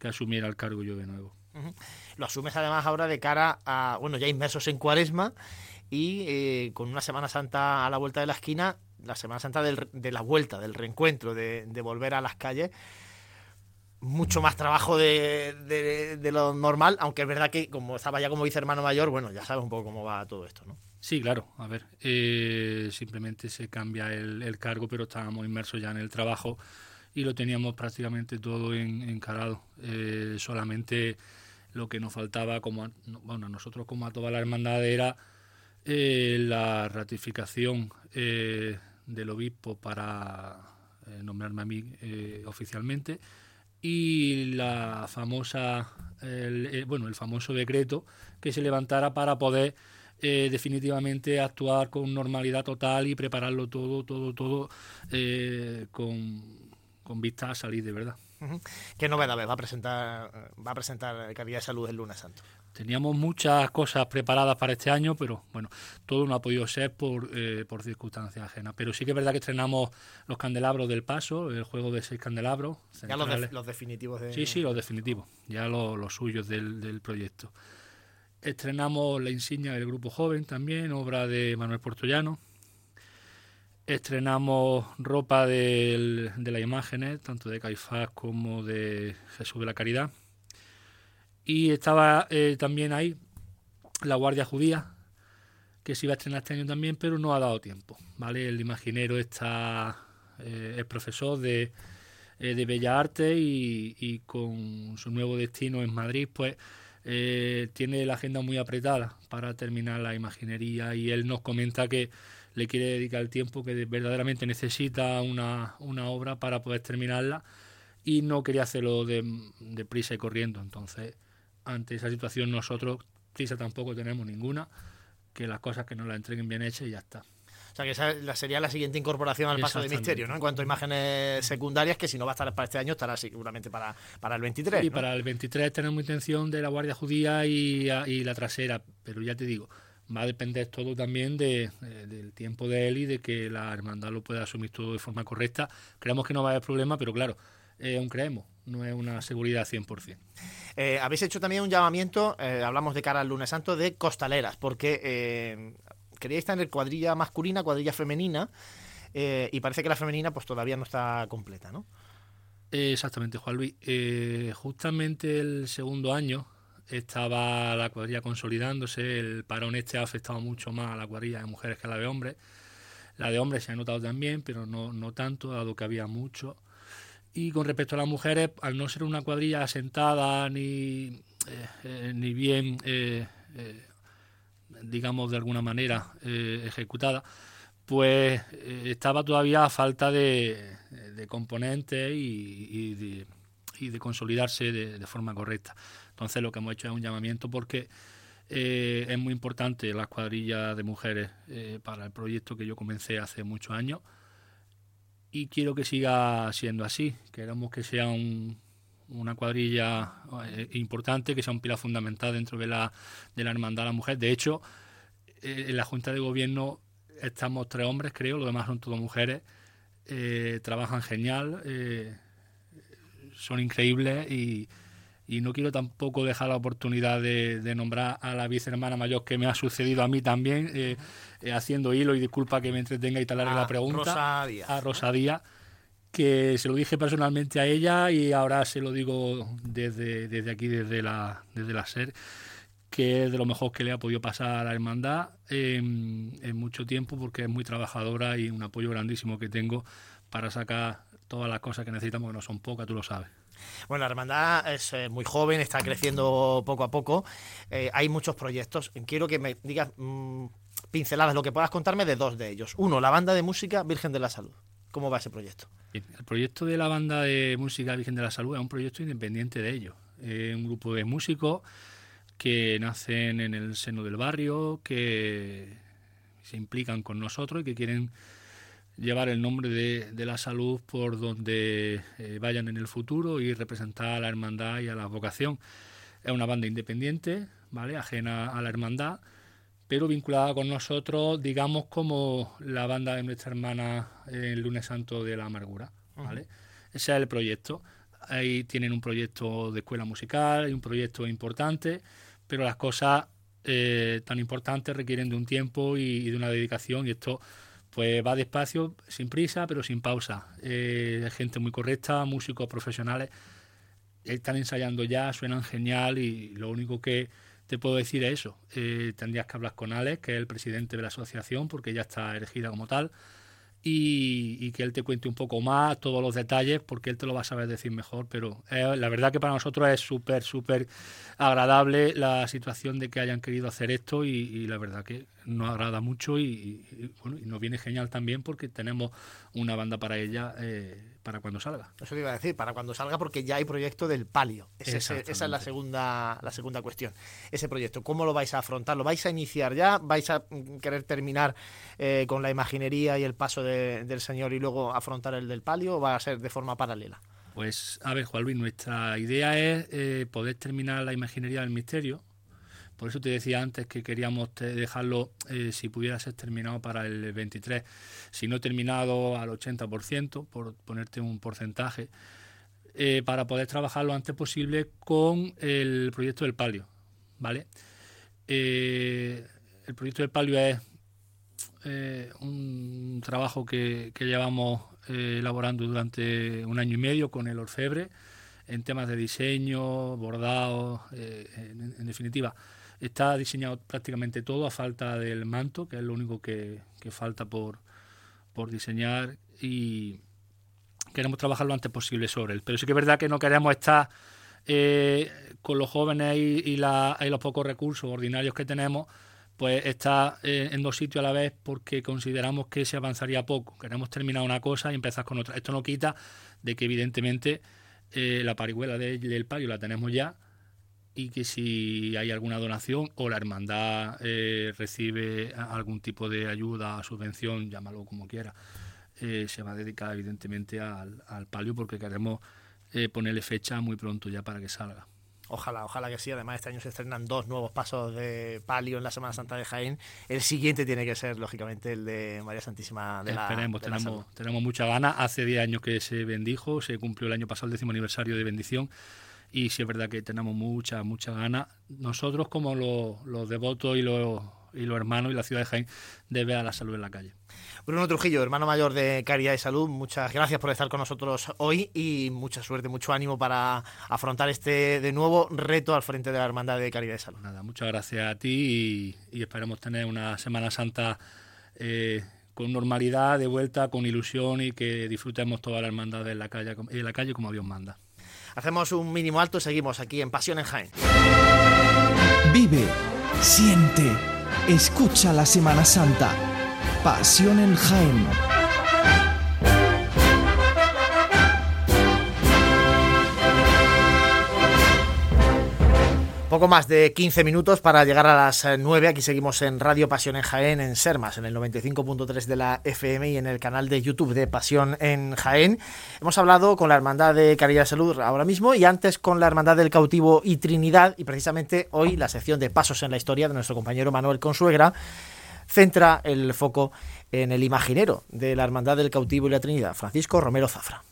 que asumiera el cargo yo de nuevo. Lo asumes además ahora de cara a, bueno, ya inmersos en cuaresma y eh, con una Semana Santa a la vuelta de la esquina, la Semana Santa de la vuelta, del reencuentro, de, volver a las calles. Mucho más trabajo de, de, de, lo normal, aunque es verdad que como estaba ya como vicehermano mayor, bueno, ya sabes un poco cómo va todo esto, ¿no? Sí, claro. A ver, eh, simplemente se cambia el, el, cargo, pero estábamos inmersos ya en el trabajo y lo teníamos prácticamente todo en, encarado. Eh, solamente lo que nos faltaba, como a, bueno, nosotros como a toda la hermandad, era eh, la ratificación del obispo para nombrarme a mí oficialmente y la famosa, el, bueno, el famoso decreto que se levantara para poder eh, definitivamente actuar con normalidad total y prepararlo todo, todo, todo eh, con, con vista a salir de verdad. ¿Qué novedades va a presentar va a presentar Caridad de Salud el lunes santo? Teníamos muchas cosas preparadas para este año, pero bueno, todo no ha podido ser por, eh, por circunstancias ajenas. Pero sí que es verdad que estrenamos los candelabros del paso, el juego de seis candelabros. Ya los, de, los, definitivos de... Sí, sí, los definitivos, ya los, los suyos del, del, proyecto. Estrenamos la insignia del Grupo Joven también, obra de Manuel Portollano. Estrenamos ropa de las imágenes, tanto de Caifás como de Jesús de la Caridad y estaba eh, también ahí la Guardia Judía, que se iba a estrenar este año también, pero no ha dado tiempo. ¿vale? El imaginero está, eh, es profesor de, eh, de Bellas Artes y, y, con su nuevo destino en Madrid, pues eh, tiene la agenda muy apretada para terminar la imaginería y él nos comenta que le quiere dedicar el tiempo que verdaderamente necesita una, una obra para poder terminarla y no quería hacerlo de, prisa y corriendo. Entonces, ante esa situación nosotros prisa tampoco tenemos ninguna, que las cosas que nos las entreguen bien hechas y ya está. Sea, que esa sería la siguiente incorporación al paso de misterio, ¿no? En cuanto a imágenes secundarias, que si no va a estar para este año, estará seguramente para, para el 23. Y ¿no? para el 23 tenemos intención de la Guardia Judía y, y la trasera, pero ya te digo, va a depender todo también de, de, del tiempo de él y de que la hermandad lo pueda asumir todo de forma correcta. Creemos que no va a haber problema, pero claro, eh, aún creemos, no es una seguridad 100%. Eh, habéis hecho también un llamamiento, eh, hablamos de cara al lunes santo, de costaleras, porque queríais tener cuadrilla masculina, cuadrilla femenina, eh, y parece que la femenina pues todavía no está completa, ¿no? Exactamente, Juan Luis. Eh, justamente el segundo año estaba la cuadrilla consolidándose, el parón este ha afectado mucho más a la cuadrilla de mujeres que a la de hombres. La de hombres se ha notado también, pero no, no tanto, dado que había mucho. Y con respecto a las mujeres, al no ser una cuadrilla asentada ni, eh, eh, ni bien, eh, digamos, de alguna manera ejecutada, pues estaba todavía a falta de, de componentes y, y, de, consolidarse de, forma correcta. Entonces lo que hemos hecho es un llamamiento porque es muy importante las cuadrillas de mujeres para el proyecto que yo comencé hace muchos años y quiero que siga siendo así. Queremos que sea un, una cuadrilla eh, importante, que sea un pilar fundamental dentro de la, de la hermandad de la mujer. De hecho, eh, en la Junta de Gobierno estamos tres hombres, creo, los demás son todas mujeres. Eh, trabajan genial, eh, son increíbles y, y no quiero tampoco dejar la oportunidad de, de nombrar a la vicehermana mayor que me ha sucedido a mí también, eh, haciendo hilo, y disculpa que me entretenga y te largue la pregunta, Rosa Díaz. a Rosa Díaz, que se lo dije personalmente a ella y ahora se lo digo desde, desde aquí, desde la, desde la SER, que es de lo mejor que le ha podido pasar a la hermandad en, mucho tiempo, porque es muy trabajadora y un apoyo grandísimo que tengo para sacar todas las cosas que necesitamos, que no son pocas, tú lo sabes. Bueno, la hermandad es eh, muy joven, está creciendo poco a poco. Eh, hay muchos proyectos. Quiero que me digas mmm, pinceladas, lo que puedas contarme de dos de ellos. Uno, la banda de música Virgen de la Salud. ¿Cómo va ese proyecto? El proyecto de la banda de música Virgen de la Salud es un proyecto independiente de ellos. Es un grupo de músicos que nacen en el seno del barrio, que se implican con nosotros y que quieren llevar el nombre de, la salud por donde eh, vayan en el futuro y representar a la hermandad y a la vocación. Es una banda independiente, ¿vale? ajena a la hermandad, pero vinculada con nosotros, digamos, como la banda de nuestra hermana el lunes santo de la amargura. ¿vale? Ese es el proyecto. Ahí tienen un proyecto de escuela musical, hay un proyecto importante, pero las cosas eh, tan importantes requieren de un tiempo y, de una dedicación y esto pues va despacio, sin prisa, pero sin pausa. Eh, gente muy correcta, músicos profesionales, están ensayando ya, suenan genial y lo único que te puedo decir es eso. Eh, tendrías que hablar con Alex, que es el presidente de la asociación, porque ya está elegida como tal y, que él te cuente un poco más todos los detalles porque él te lo va a saber decir mejor pero eh, la verdad que para nosotros es súper súper agradable la situación de que hayan querido hacer esto y, la verdad que nos agrada mucho y, bueno y nos viene genial también porque tenemos una banda para ella eh, para cuando salga. Eso te iba a decir para cuando salga porque ya hay proyecto del palio. Esa es la segunda la segunda cuestión. Ese proyecto cómo lo vais a afrontar lo vais a iniciar ya vais a querer terminar eh, con la imaginería y el paso del Señor y luego afrontar el del palio o va a ser de forma paralela? Pues, a ver, Juan Luis, nuestra idea es eh, poder terminar la imaginería del misterio. Por eso te decía antes que queríamos dejarlo, eh, si pudiera ser terminado para el 23, si no terminado al 80%, por ponerte un porcentaje, para poder trabajar lo antes posible con el proyecto del palio. ¿vale? el proyecto del palio es eh, un trabajo que, llevamos eh, elaborando durante un año y medio con el orfebre en temas de diseño, bordado, eh, en, definitiva. Está diseñado prácticamente todo a falta del manto, que es lo único que, falta por, por diseñar y queremos trabajar lo antes posible sobre él. Pero sí que es verdad que no queremos estar con los jóvenes y, y los pocos recursos ordinarios que tenemos pues está eh, en dos sitios a la vez porque consideramos que se avanzaría poco. Queremos terminar una cosa y empezar con otra. Esto no quita de que evidentemente eh, la parihuela del palio la tenemos ya y que si hay alguna donación o la hermandad eh, recibe algún tipo de ayuda, subvención, llámalo como quiera, se va a dedicar evidentemente al, al palio porque queremos ponerle fecha muy pronto ya para que salga. Ojalá, ojalá que sí. Además, este año se estrenan dos nuevos pasos de palio en la Semana Santa de Jaén. El siguiente tiene que ser, lógicamente, el de María Santísima de la Esperemos, tenemos, tenemos mucha gana. Hace 10 años que se bendijo, se cumplió el año pasado el décimo aniversario de bendición. Y sí es verdad que tenemos mucha, mucha gana. Nosotros, como los, los devotos y los, y los hermanos y la ciudad de Jaén, de ver a la salud en la calle. Bruno Trujillo, hermano mayor de Caridad y Salud, muchas gracias por estar con nosotros hoy y mucha suerte, mucho ánimo para afrontar este de nuevo reto al frente de la Hermandad de Caridad y Salud. Nada, muchas gracias a ti y, esperamos tener una Semana Santa eh, con normalidad, de vuelta, con ilusión y que disfrutemos toda la hermandad en la calle, en la calle como Dios manda. Hacemos un mínimo alto y seguimos aquí en Pasión en Jaén. Vive, siente, escucha la Semana Santa. Pasión en Jaén. Poco más de 15 minutos para llegar a las 9. Aquí seguimos en Radio Pasión en Jaén, en Sermas, en el 95.3 de la FM y en el canal de YouTube de Pasión en Jaén. Hemos hablado con la Hermandad de Caridad Salud ahora mismo y antes con la Hermandad del Cautivo y Trinidad. Y precisamente hoy la sección de Pasos en la Historia de nuestro compañero Manuel Consuegra centra el foco en el imaginero de la Hermandad del Cautivo y la Trinidad, Francisco Romero Zafra.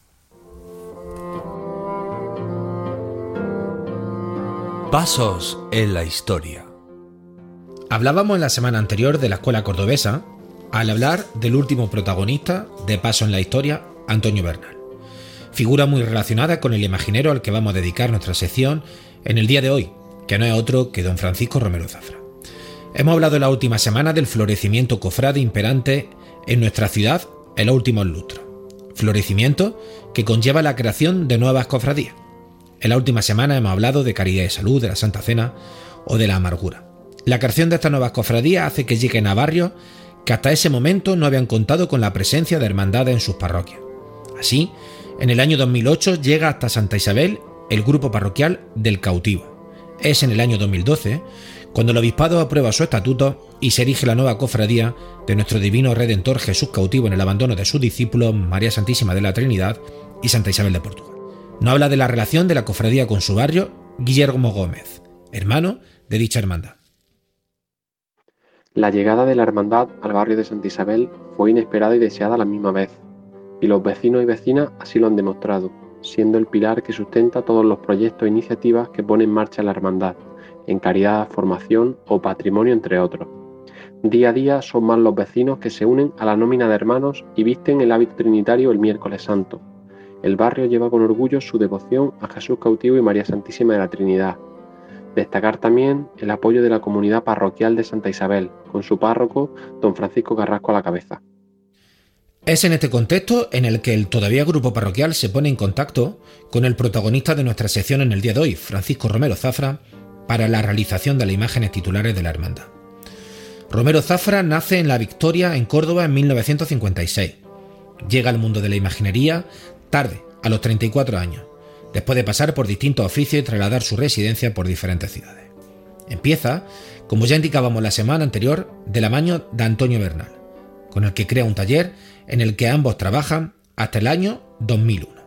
Pasos en la historia. Hablábamos en la semana anterior de la escuela cordobesa al hablar del último protagonista de Paso en la historia, Antonio Bernal. Figura muy relacionada con el imaginero al que vamos a dedicar nuestra sección en el día de hoy, que no es otro que don Francisco Romero Zafra. Hemos hablado en la última semana del florecimiento cofrade imperante en nuestra ciudad en los últimos lustros. Florecimiento que conlleva la creación de nuevas cofradías. En la última semana hemos hablado de caridad y salud, de la Santa Cena o de la amargura. La creación de estas nuevas cofradías hace que lleguen a barrios que hasta ese momento no habían contado con la presencia de hermandades en sus parroquias. Así, en el año 2008 llega hasta Santa Isabel el grupo parroquial del cautivo, es en el año 2012, cuando el obispado aprueba su estatuto y se erige la nueva cofradía de nuestro divino Redentor Jesús cautivo en el abandono de sus discípulos María Santísima de la Trinidad y Santa Isabel de Portugal. No habla de la relación de la cofradía con su barrio, Guillermo Gómez, hermano de dicha hermandad. La llegada de la hermandad al barrio de Santa Isabel fue inesperada y deseada a la misma vez, y los vecinos y vecinas así lo han demostrado, siendo el pilar que sustenta todos los proyectos e iniciativas que pone en marcha la hermandad, en caridad, formación o patrimonio, entre otros. Día a día son más los vecinos que se unen a la nómina de hermanos y visten el hábito trinitario el miércoles santo. El barrio lleva con orgullo su devoción a Jesús cautivo y María Santísima de la Trinidad, Destacar también el apoyo de la comunidad parroquial de Santa Isabel, con su párroco, don Francisco Carrasco a la cabeza. Es en este contexto en el que el todavía grupo parroquial se pone en contacto con el protagonista de nuestra sección en el día de hoy, Francisco Romero Zafra, para la realización de las imágenes titulares de la hermandad. Romero Zafra nace en La Victoria, en Córdoba, en 1956. Llega al mundo de la imaginería tarde, a los 34 años, después de pasar por distintos oficios y trasladar su residencia por diferentes ciudades. Empieza, como ya indicábamos la semana anterior, de la mano de Antonio Bernal, con el que crea un taller en el que ambos trabajan hasta el año 2001.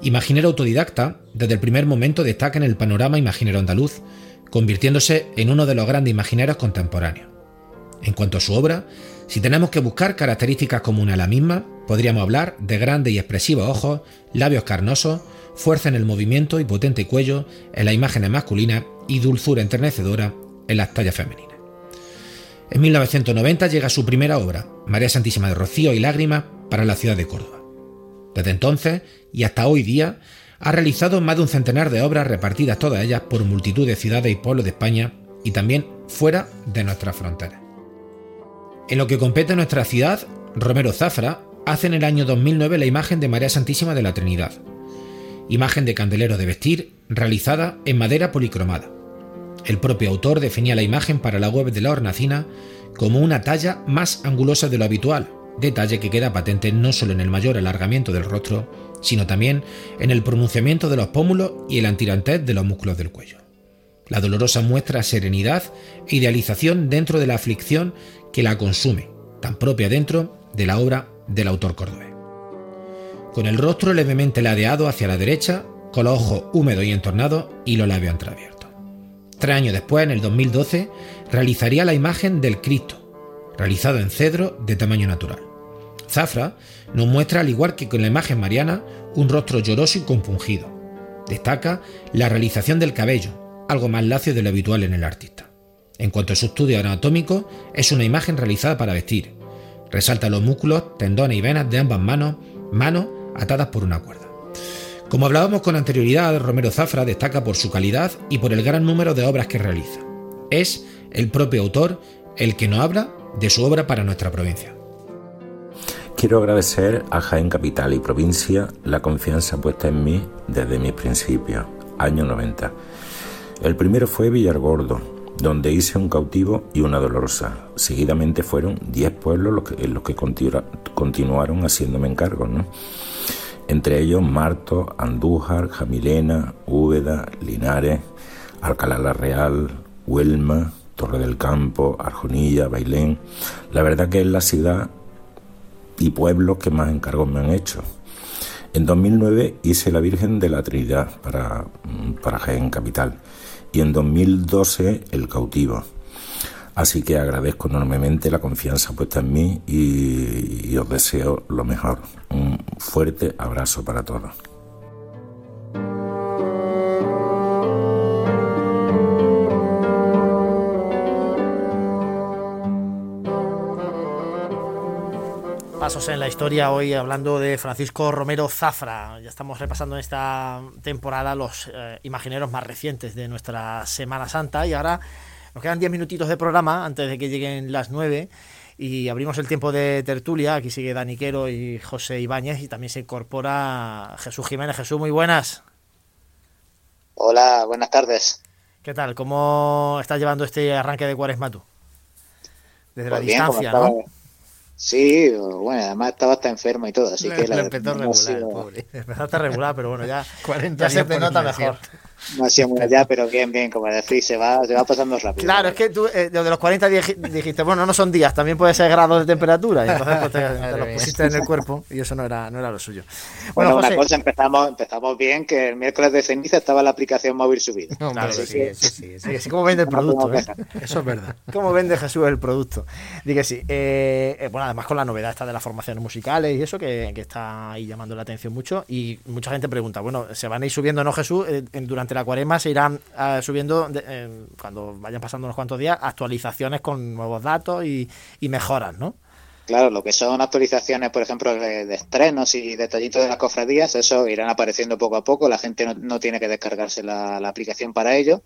Imaginero autodidacta, desde el primer momento destaca en el panorama imaginero andaluz, convirtiéndose en uno de los grandes imagineros contemporáneos. En cuanto a su obra, si tenemos que buscar características comunes a la misma, podríamos hablar de grandes y expresivos ojos, labios carnosos, fuerza en el movimiento y potente cuello en las imágenes masculinas y dulzura enternecedora en las tallas femeninas. En 1990 llega su primera obra, María Santísima de Rocío y Lágrimas, para la ciudad de Córdoba. Desde entonces y hasta hoy día ha realizado más de un centenar de obras repartidas todas ellas por multitud de ciudades y pueblos de España y también fuera de nuestras fronteras. En lo que compete a nuestra ciudad, Romero Zafra hace en el año 2009 la imagen de María Santísima de la Trinidad, imagen de candelero de vestir realizada en madera policromada. El propio autor definía la imagen para la web de la hornacina como una talla más angulosa de lo habitual, detalle que queda patente no solo en el mayor alargamiento del rostro, sino también en el pronunciamiento de los pómulos y el antirantez de los músculos del cuello. La dolorosa muestra serenidad e idealización dentro de la aflicción que la consume, tan propia dentro de la obra del autor cordobés con el rostro levemente ladeado hacia la derecha, con los ojos húmedos y entornados y los labios entreabiertos. Tres años después, en el 2012, realizaría la imagen del Cristo, realizado en cedro de tamaño natural. Zafra nos muestra, al igual que con la imagen mariana, un rostro lloroso y compungido. Destaca la realización del cabello, algo más lacio de lo habitual en el artista. En cuanto a su estudio anatómico, es una imagen realizada para vestir. Resalta los músculos, tendones y venas de ambas manos, manos atadas por una cuerda. Como hablábamos con anterioridad, Romero Zafra destaca por su calidad y por el gran número de obras que realiza. Es el propio autor el que nos habla de su obra para nuestra provincia. Quiero agradecer a Jaén Capital y Provincia la confianza puesta en mí desde mis principios, año 90. El primero fue Villargordo, donde hice un cautivo y una dolorosa. Seguidamente fueron 10 pueblos los que, los que continuaron haciéndome encargo. ¿no? entre ellos Marto, Andújar, Jamilena, Úbeda, Linares, Alcalá la Real, Huelma, Torre del Campo, Arjonilla, Bailén. La verdad que es la ciudad y pueblos que más encargos me han hecho. En 2009 hice la Virgen de la Trinidad para, para Jaén Capital y en 2012 El Cautivo. Así que agradezco enormemente la confianza puesta en mí y, os deseo lo mejor. Un fuerte abrazo para todos. Pasos en la historia hoy hablando de Francisco Romero Zafra. Ya estamos repasando en esta temporada los eh, imagineros más recientes de nuestra Semana Santa y ahora nos quedan 10 minutitos de programa antes de que lleguen las 9 y abrimos el tiempo de tertulia. Aquí sigue Daniquero y José Ibáñez y también se incorpora Jesús Jiménez. Jesús, muy buenas. Hola, buenas tardes. ¿Qué tal? ¿Cómo estás llevando este arranque de Cuaresma tú? Desde la Pues distancia, ¿no? Sí, bueno, además estaba hasta enfermo y todo, así Le- que la le empezó no ha regular, sido- pobre. Empezaste regular, pero bueno, ya, 40 ya se te nota mejor. No ha sido muy allá, pero bien, bien, como decís, se va, se va pasando rápido. Claro, es que tú eh, de los 40 días dijiste, bueno, no son días, también puede ser grados de temperatura. Y entonces pues, te, te los pusiste en el cuerpo y eso no era, no era lo suyo. Bueno, una cosa, empezamos, empezamos bien, que el miércoles de ceniza estaba la aplicación móvil subida. No, claro, sí, sí, sí, sí, sí, ¿Cómo vende el producto? ¿eh? Eso es verdad. ¿Cómo vende Jesús el producto? Dije sí. Eh, eh, bueno, además con la novedad esta de las formaciones musicales y eso que, que, está ahí llamando la atención mucho. Y mucha gente pregunta, bueno, ¿se van a ir subiendo, no Jesús? durante la cuarema se irán subiendo, cuando vayan pasando unos cuantos días, actualizaciones con nuevos datos y, mejoras, ¿no? Claro, lo que son actualizaciones, por ejemplo, de, estrenos y detallitos de las cofradías, eso irán apareciendo poco a poco. La gente no, tiene que descargarse la, aplicación para ello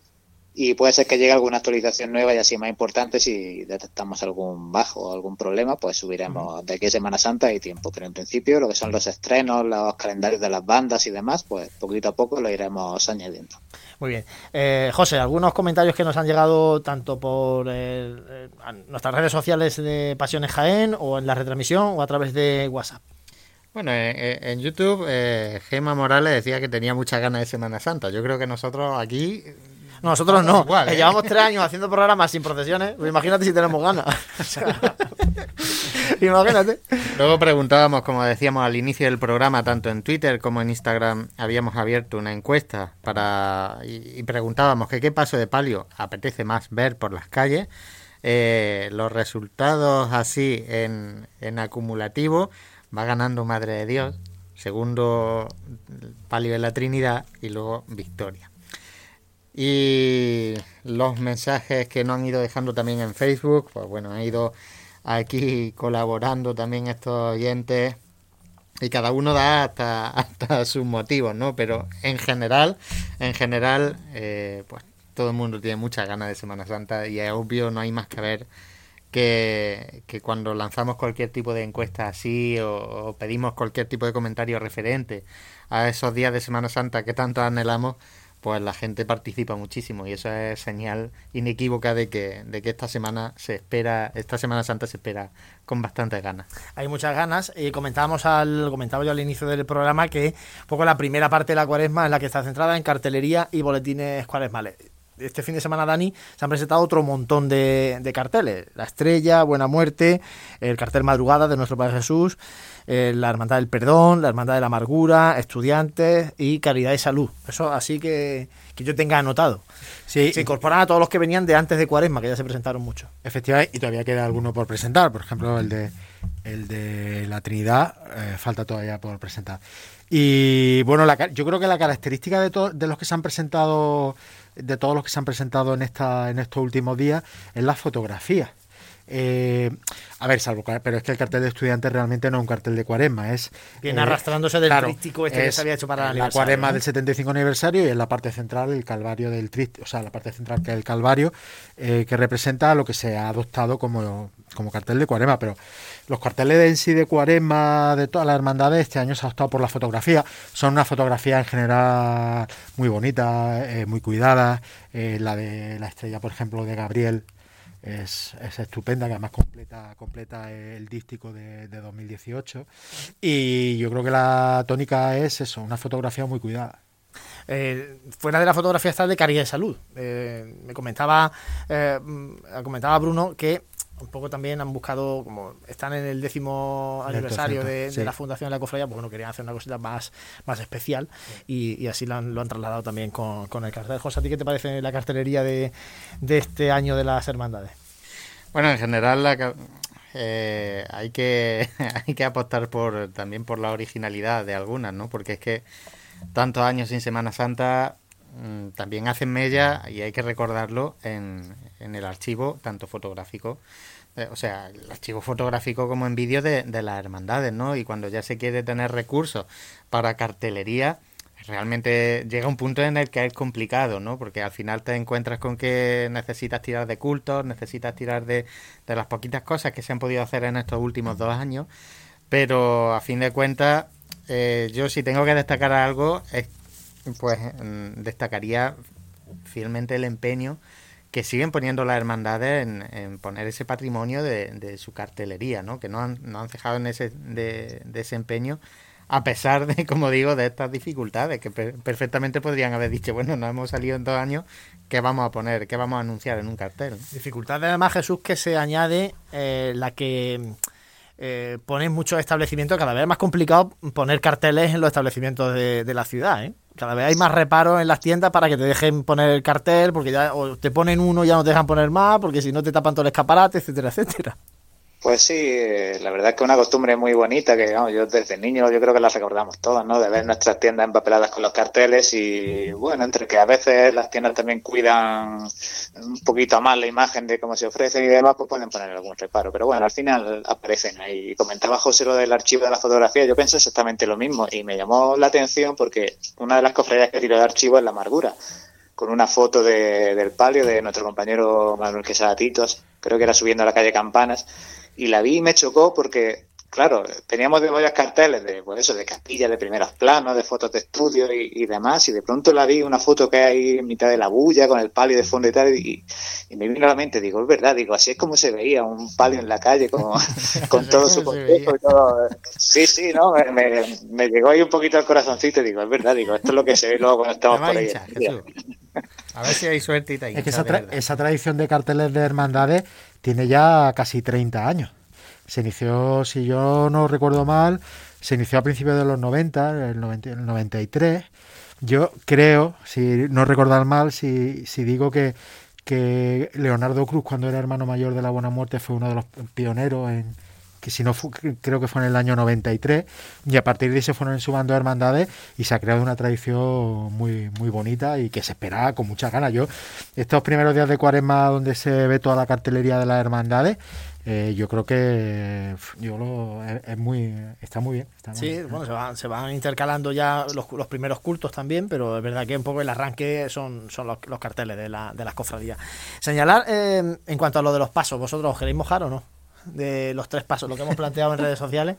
y puede ser que llegue alguna actualización nueva y así más importante si detectamos algún bajo o algún problema pues subiremos de aquí a Semana Santa y tiempo. Pero en principio lo que son los estrenos los calendarios de las bandas y demás pues poquito a poco lo iremos añadiendo. Muy bien. Eh, José algunos comentarios que nos han llegado tanto por eh, nuestras redes sociales de Pasiones Jaén o en la retransmisión o a través de WhatsApp. Bueno, en, YouTube eh, Gema Morales decía que tenía muchas ganas de Semana Santa. Yo creo que nosotros aquí nosotros no. ¿eh? Llevamos tres años haciendo programas sin procesiones. Pues imagínate si tenemos ganas. imagínate. Luego preguntábamos, como decíamos al inicio del programa, tanto en Twitter como en Instagram, habíamos abierto una encuesta para y, preguntábamos que qué paso de palio apetece más ver por las calles. Eh, los resultados así en, en acumulativo va ganando Madre de Dios, segundo palio de la Trinidad y luego Victoria. Y los mensajes que nos han ido dejando también en Facebook, pues bueno, han ido aquí colaborando también estos oyentes y cada uno da hasta, hasta sus motivos, ¿no? Pero en general, en general, eh, pues todo el mundo tiene muchas ganas de Semana Santa y es obvio, no hay más que ver que, que cuando lanzamos cualquier tipo de encuesta así o, o pedimos cualquier tipo de comentario referente a esos días de Semana Santa que tanto anhelamos, pues la gente participa muchísimo y eso es señal inequívoca de que, de que esta semana se espera, esta Semana Santa se espera con bastantes ganas. Hay muchas ganas y comentábamos al, comentaba yo al inicio del programa que poco la primera parte de la cuaresma es la que está centrada en cartelería y boletines cuaresmales. Este fin de semana, Dani, se han presentado otro montón de, de carteles. La Estrella, Buena Muerte, el cartel Madrugada de Nuestro Padre Jesús, eh, la Hermandad del Perdón, la Hermandad de la Amargura, Estudiantes y Caridad y Salud. Eso así que, que yo tenga anotado. Sí. Se incorporan a todos los que venían de antes de Cuaresma, que ya se presentaron mucho. Efectivamente, y todavía queda alguno por presentar. Por ejemplo, el de, el de la Trinidad, eh, falta todavía por presentar. Y bueno, la, yo creo que la característica de, de los que se han presentado, de todos los que se han presentado en, esta, en estos últimos días, es la fotografía. Eh, a ver, salvo, pero es que el cartel de estudiantes realmente no es un cartel de cuaresma, es... Viene eh, arrastrándose del tríptico este que se había hecho para la cuaresma del 75 aniversario y en la parte central el calvario del tríptico, o sea, la parte central que es el calvario, eh, que representa lo que se ha adoptado como, como cartel de cuaresma, pero los carteles de en sí de cuaresma de todas las hermandades este año se ha optado por la fotografía, son una fotografía en general muy bonita, muy cuidada, la de la estrella, por ejemplo, de Gabriel, es, es, estupenda, que además completa, completa el dístico de, de, 2018. Y yo creo que la tónica es eso, una fotografía muy cuidada. Eh, fuera de la fotografía está de caridad de salud. Eh, me comentaba, eh, comentaba Bruno que un poco también han buscado, como están en el décimo aniversario de, la fundación de la cofradía, pues bueno, querían hacer una cosita más, más especial y, así lo han, lo han, trasladado también con, con, el cartel. José, ¿a ti qué te parece la cartelería de, de este año de las hermandades? Bueno, en general la, eh, hay que hay que apostar por también por la originalidad de algunas, ¿no? Porque es que tantos años sin Semana Santa mm, también hacen mella y hay que recordarlo en, en el archivo, tanto fotográfico eh, o sea, el archivo fotográfico como en vídeo de, de, las hermandades, ¿no? Y cuando ya se quiere tener recursos para cartelería, realmente llega un punto en el que es complicado, ¿no? Porque al final te encuentras con que necesitas tirar de cultos, necesitas tirar de, de las poquitas cosas que se han podido hacer en estos últimos dos años, pero a fin de cuentas, eh, yo si tengo que destacar algo, es, pues mm, destacaría fielmente el empeño que siguen poniendo las hermandades en, poner ese patrimonio de, de, su cartelería, ¿no? que no han, no han cejado en ese de, desempeño a pesar de, como digo, de estas dificultades, que perfectamente podrían haber dicho, bueno, no hemos salido en dos años, ¿qué vamos a poner, qué vamos a anunciar en un cartel? Dificultades además, Jesús, que se añade eh, la que eh, ponen muchos establecimientos, cada vez es más complicado poner carteles en los establecimientos de, la ciudad, ¿eh? Cada vez hay más reparos en las tiendas para que te dejen poner el cartel, porque ya o te ponen uno ya no te dejan poner más, porque si no te tapan todo el escaparate, etcétera, etcétera. Pues sí, la verdad es que es una costumbre muy bonita que yo desde niño yo creo que la recordamos todas, ¿no? De ver nuestras tiendas empapeladas con los carteles y bueno, entre que a veces las tiendas también cuidan un poquito más la imagen de cómo se ofrecen y demás, pues pueden poner algún reparo. Pero bueno, al final aparecen ahí. Comentaba José lo del archivo de la fotografía, yo pensé exactamente lo mismo y me llamó la atención porque una de las cofradías que tiró de archivo es la amargura con una foto de, del palio de nuestro compañero Manuel Quesada Titos, creo que era subiendo a la calle Campanas, y la vi y me chocó porque, claro, teníamos de varios carteles de, pues eso, de capilla, de primeros planos, de fotos de estudio y, demás, y de pronto la vi una foto que hay en mitad de la bulla con el palio de fondo y tal, y, me vino a la mente, digo, es verdad, digo, así es como se veía un palio en la calle con, con todo su contexto y todo. Sí, sí, ¿no? Me, me, llegó ahí un poquito al corazoncito y digo, es verdad, digo, esto es lo que se ve luego cuando estamos por ahí. A ver si hay suerte y Es que esa, esa, tradición de carteles de hermandades tiene ya casi 30 años. Se inició, si yo no recuerdo mal, se inició a principios de los 90, el, 93. Yo creo, si no recordar mal, si, digo que, Leonardo Cruz, cuando era hermano mayor de la Buena Muerte, fue uno de los pioneros en, que si no creo que fue en el año 93, y a partir de ahí se fueron sumando hermandades y se ha creado una tradición muy, muy bonita y que se esperaba con muchas ganas. Yo, estos primeros días de cuaresma donde se ve toda la cartelería de las hermandades, eh, yo creo que yo lo, es, muy está muy bien. sí, bueno, se van, se van intercalando ya los, los, primeros cultos también, pero es verdad que un poco el arranque son, son los, los carteles de, la, de las cofradías. Señalar eh, en cuanto a lo de los pasos, ¿vosotros os queréis mojar o no? de los tres pasos, lo que hemos planteado en redes sociales.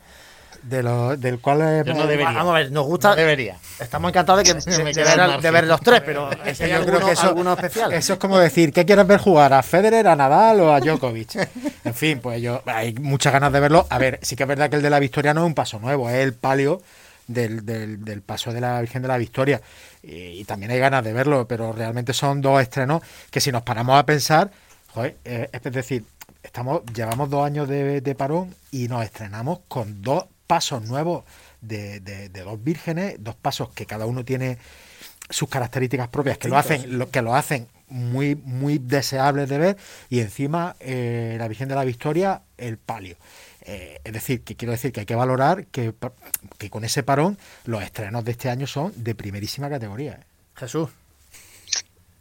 De lo, del cual no debería. Vamos a ver, nos gusta. debería. Estamos encantados de, que, de, ver, los tres, pero es que yo creo que eso, especial. Eso es como decir, ¿qué quieres ver jugar? ¿A Federer, a Nadal o a Djokovic? en fin, pues yo hay muchas ganas de verlo. A ver, sí que es verdad que el de la Victoria no es un paso nuevo, es el palio del, del, paso de la Virgen de la Victoria. Y, también hay ganas de verlo, pero realmente son dos estrenos que si nos paramos a pensar, joder, eh, es decir, estamos, llevamos dos años de, parón y nos estrenamos con dos pasos nuevos de, de, dos vírgenes, dos pasos que cada uno tiene sus características propias, que lo hacen, lo, que lo hacen muy, muy deseables de ver, y encima eh, la Virgen de la Victoria, el palio. Eh, es decir, que quiero decir que hay que valorar que, que, con ese parón los estrenos de este año son de primerísima categoría. ¿eh? Jesús.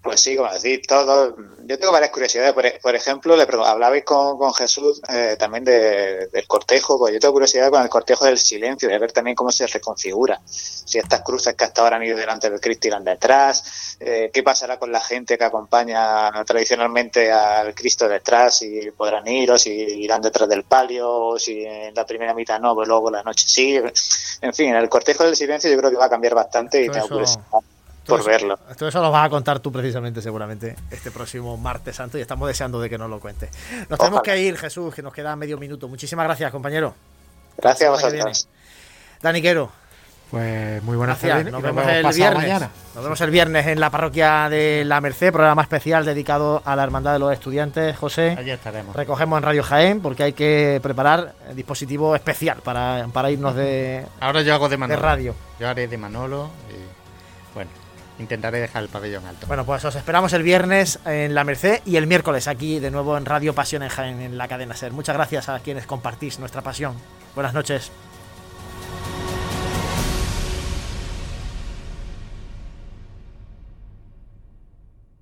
Pues sí, como decir, todo. Yo tengo varias curiosidades. Por, por ejemplo, le hablabais con, con Jesús eh, también de, del cortejo. Pues yo tengo curiosidad con el cortejo del silencio, de ver también cómo se reconfigura. Si estas cruces que hasta ahora han ido delante del Cristo irán detrás. Eh, ¿Qué pasará con la gente que acompaña tradicionalmente al Cristo detrás? Si podrán ir o si irán detrás del palio o si en la primera mitad no, pero luego la noche sí. En fin, el cortejo del silencio yo creo que va a cambiar bastante y tengo curiosidad por verlo. Todo eso lo vas a contar tú precisamente, seguramente, este próximo martes santo y estamos deseando de que nos lo cuente. Nos tenemos que ir, Jesús, que nos queda medio minuto. Muchísimas gracias, compañero. Gracias a vosotros. Daniquero. Pues muy buenas tardes. Nos vemos el viernes. Nos vemos el viernes en la parroquia de La Merced, programa especial dedicado a la Hermandad de los Estudiantes. José, allí estaremos. Recogemos en Radio Jaén porque hay que preparar el dispositivo especial para, para irnos de, Ahora yo hago de Manolo. de radio. Yo haré de Manolo. Y, Intentaré dejar el pabellón alto. Bueno, pues os esperamos el viernes en La Merced y el miércoles aquí de nuevo en Radio Pasión en, en la cadena SER. Muchas gracias a quienes compartís nuestra pasión. Buenas noches.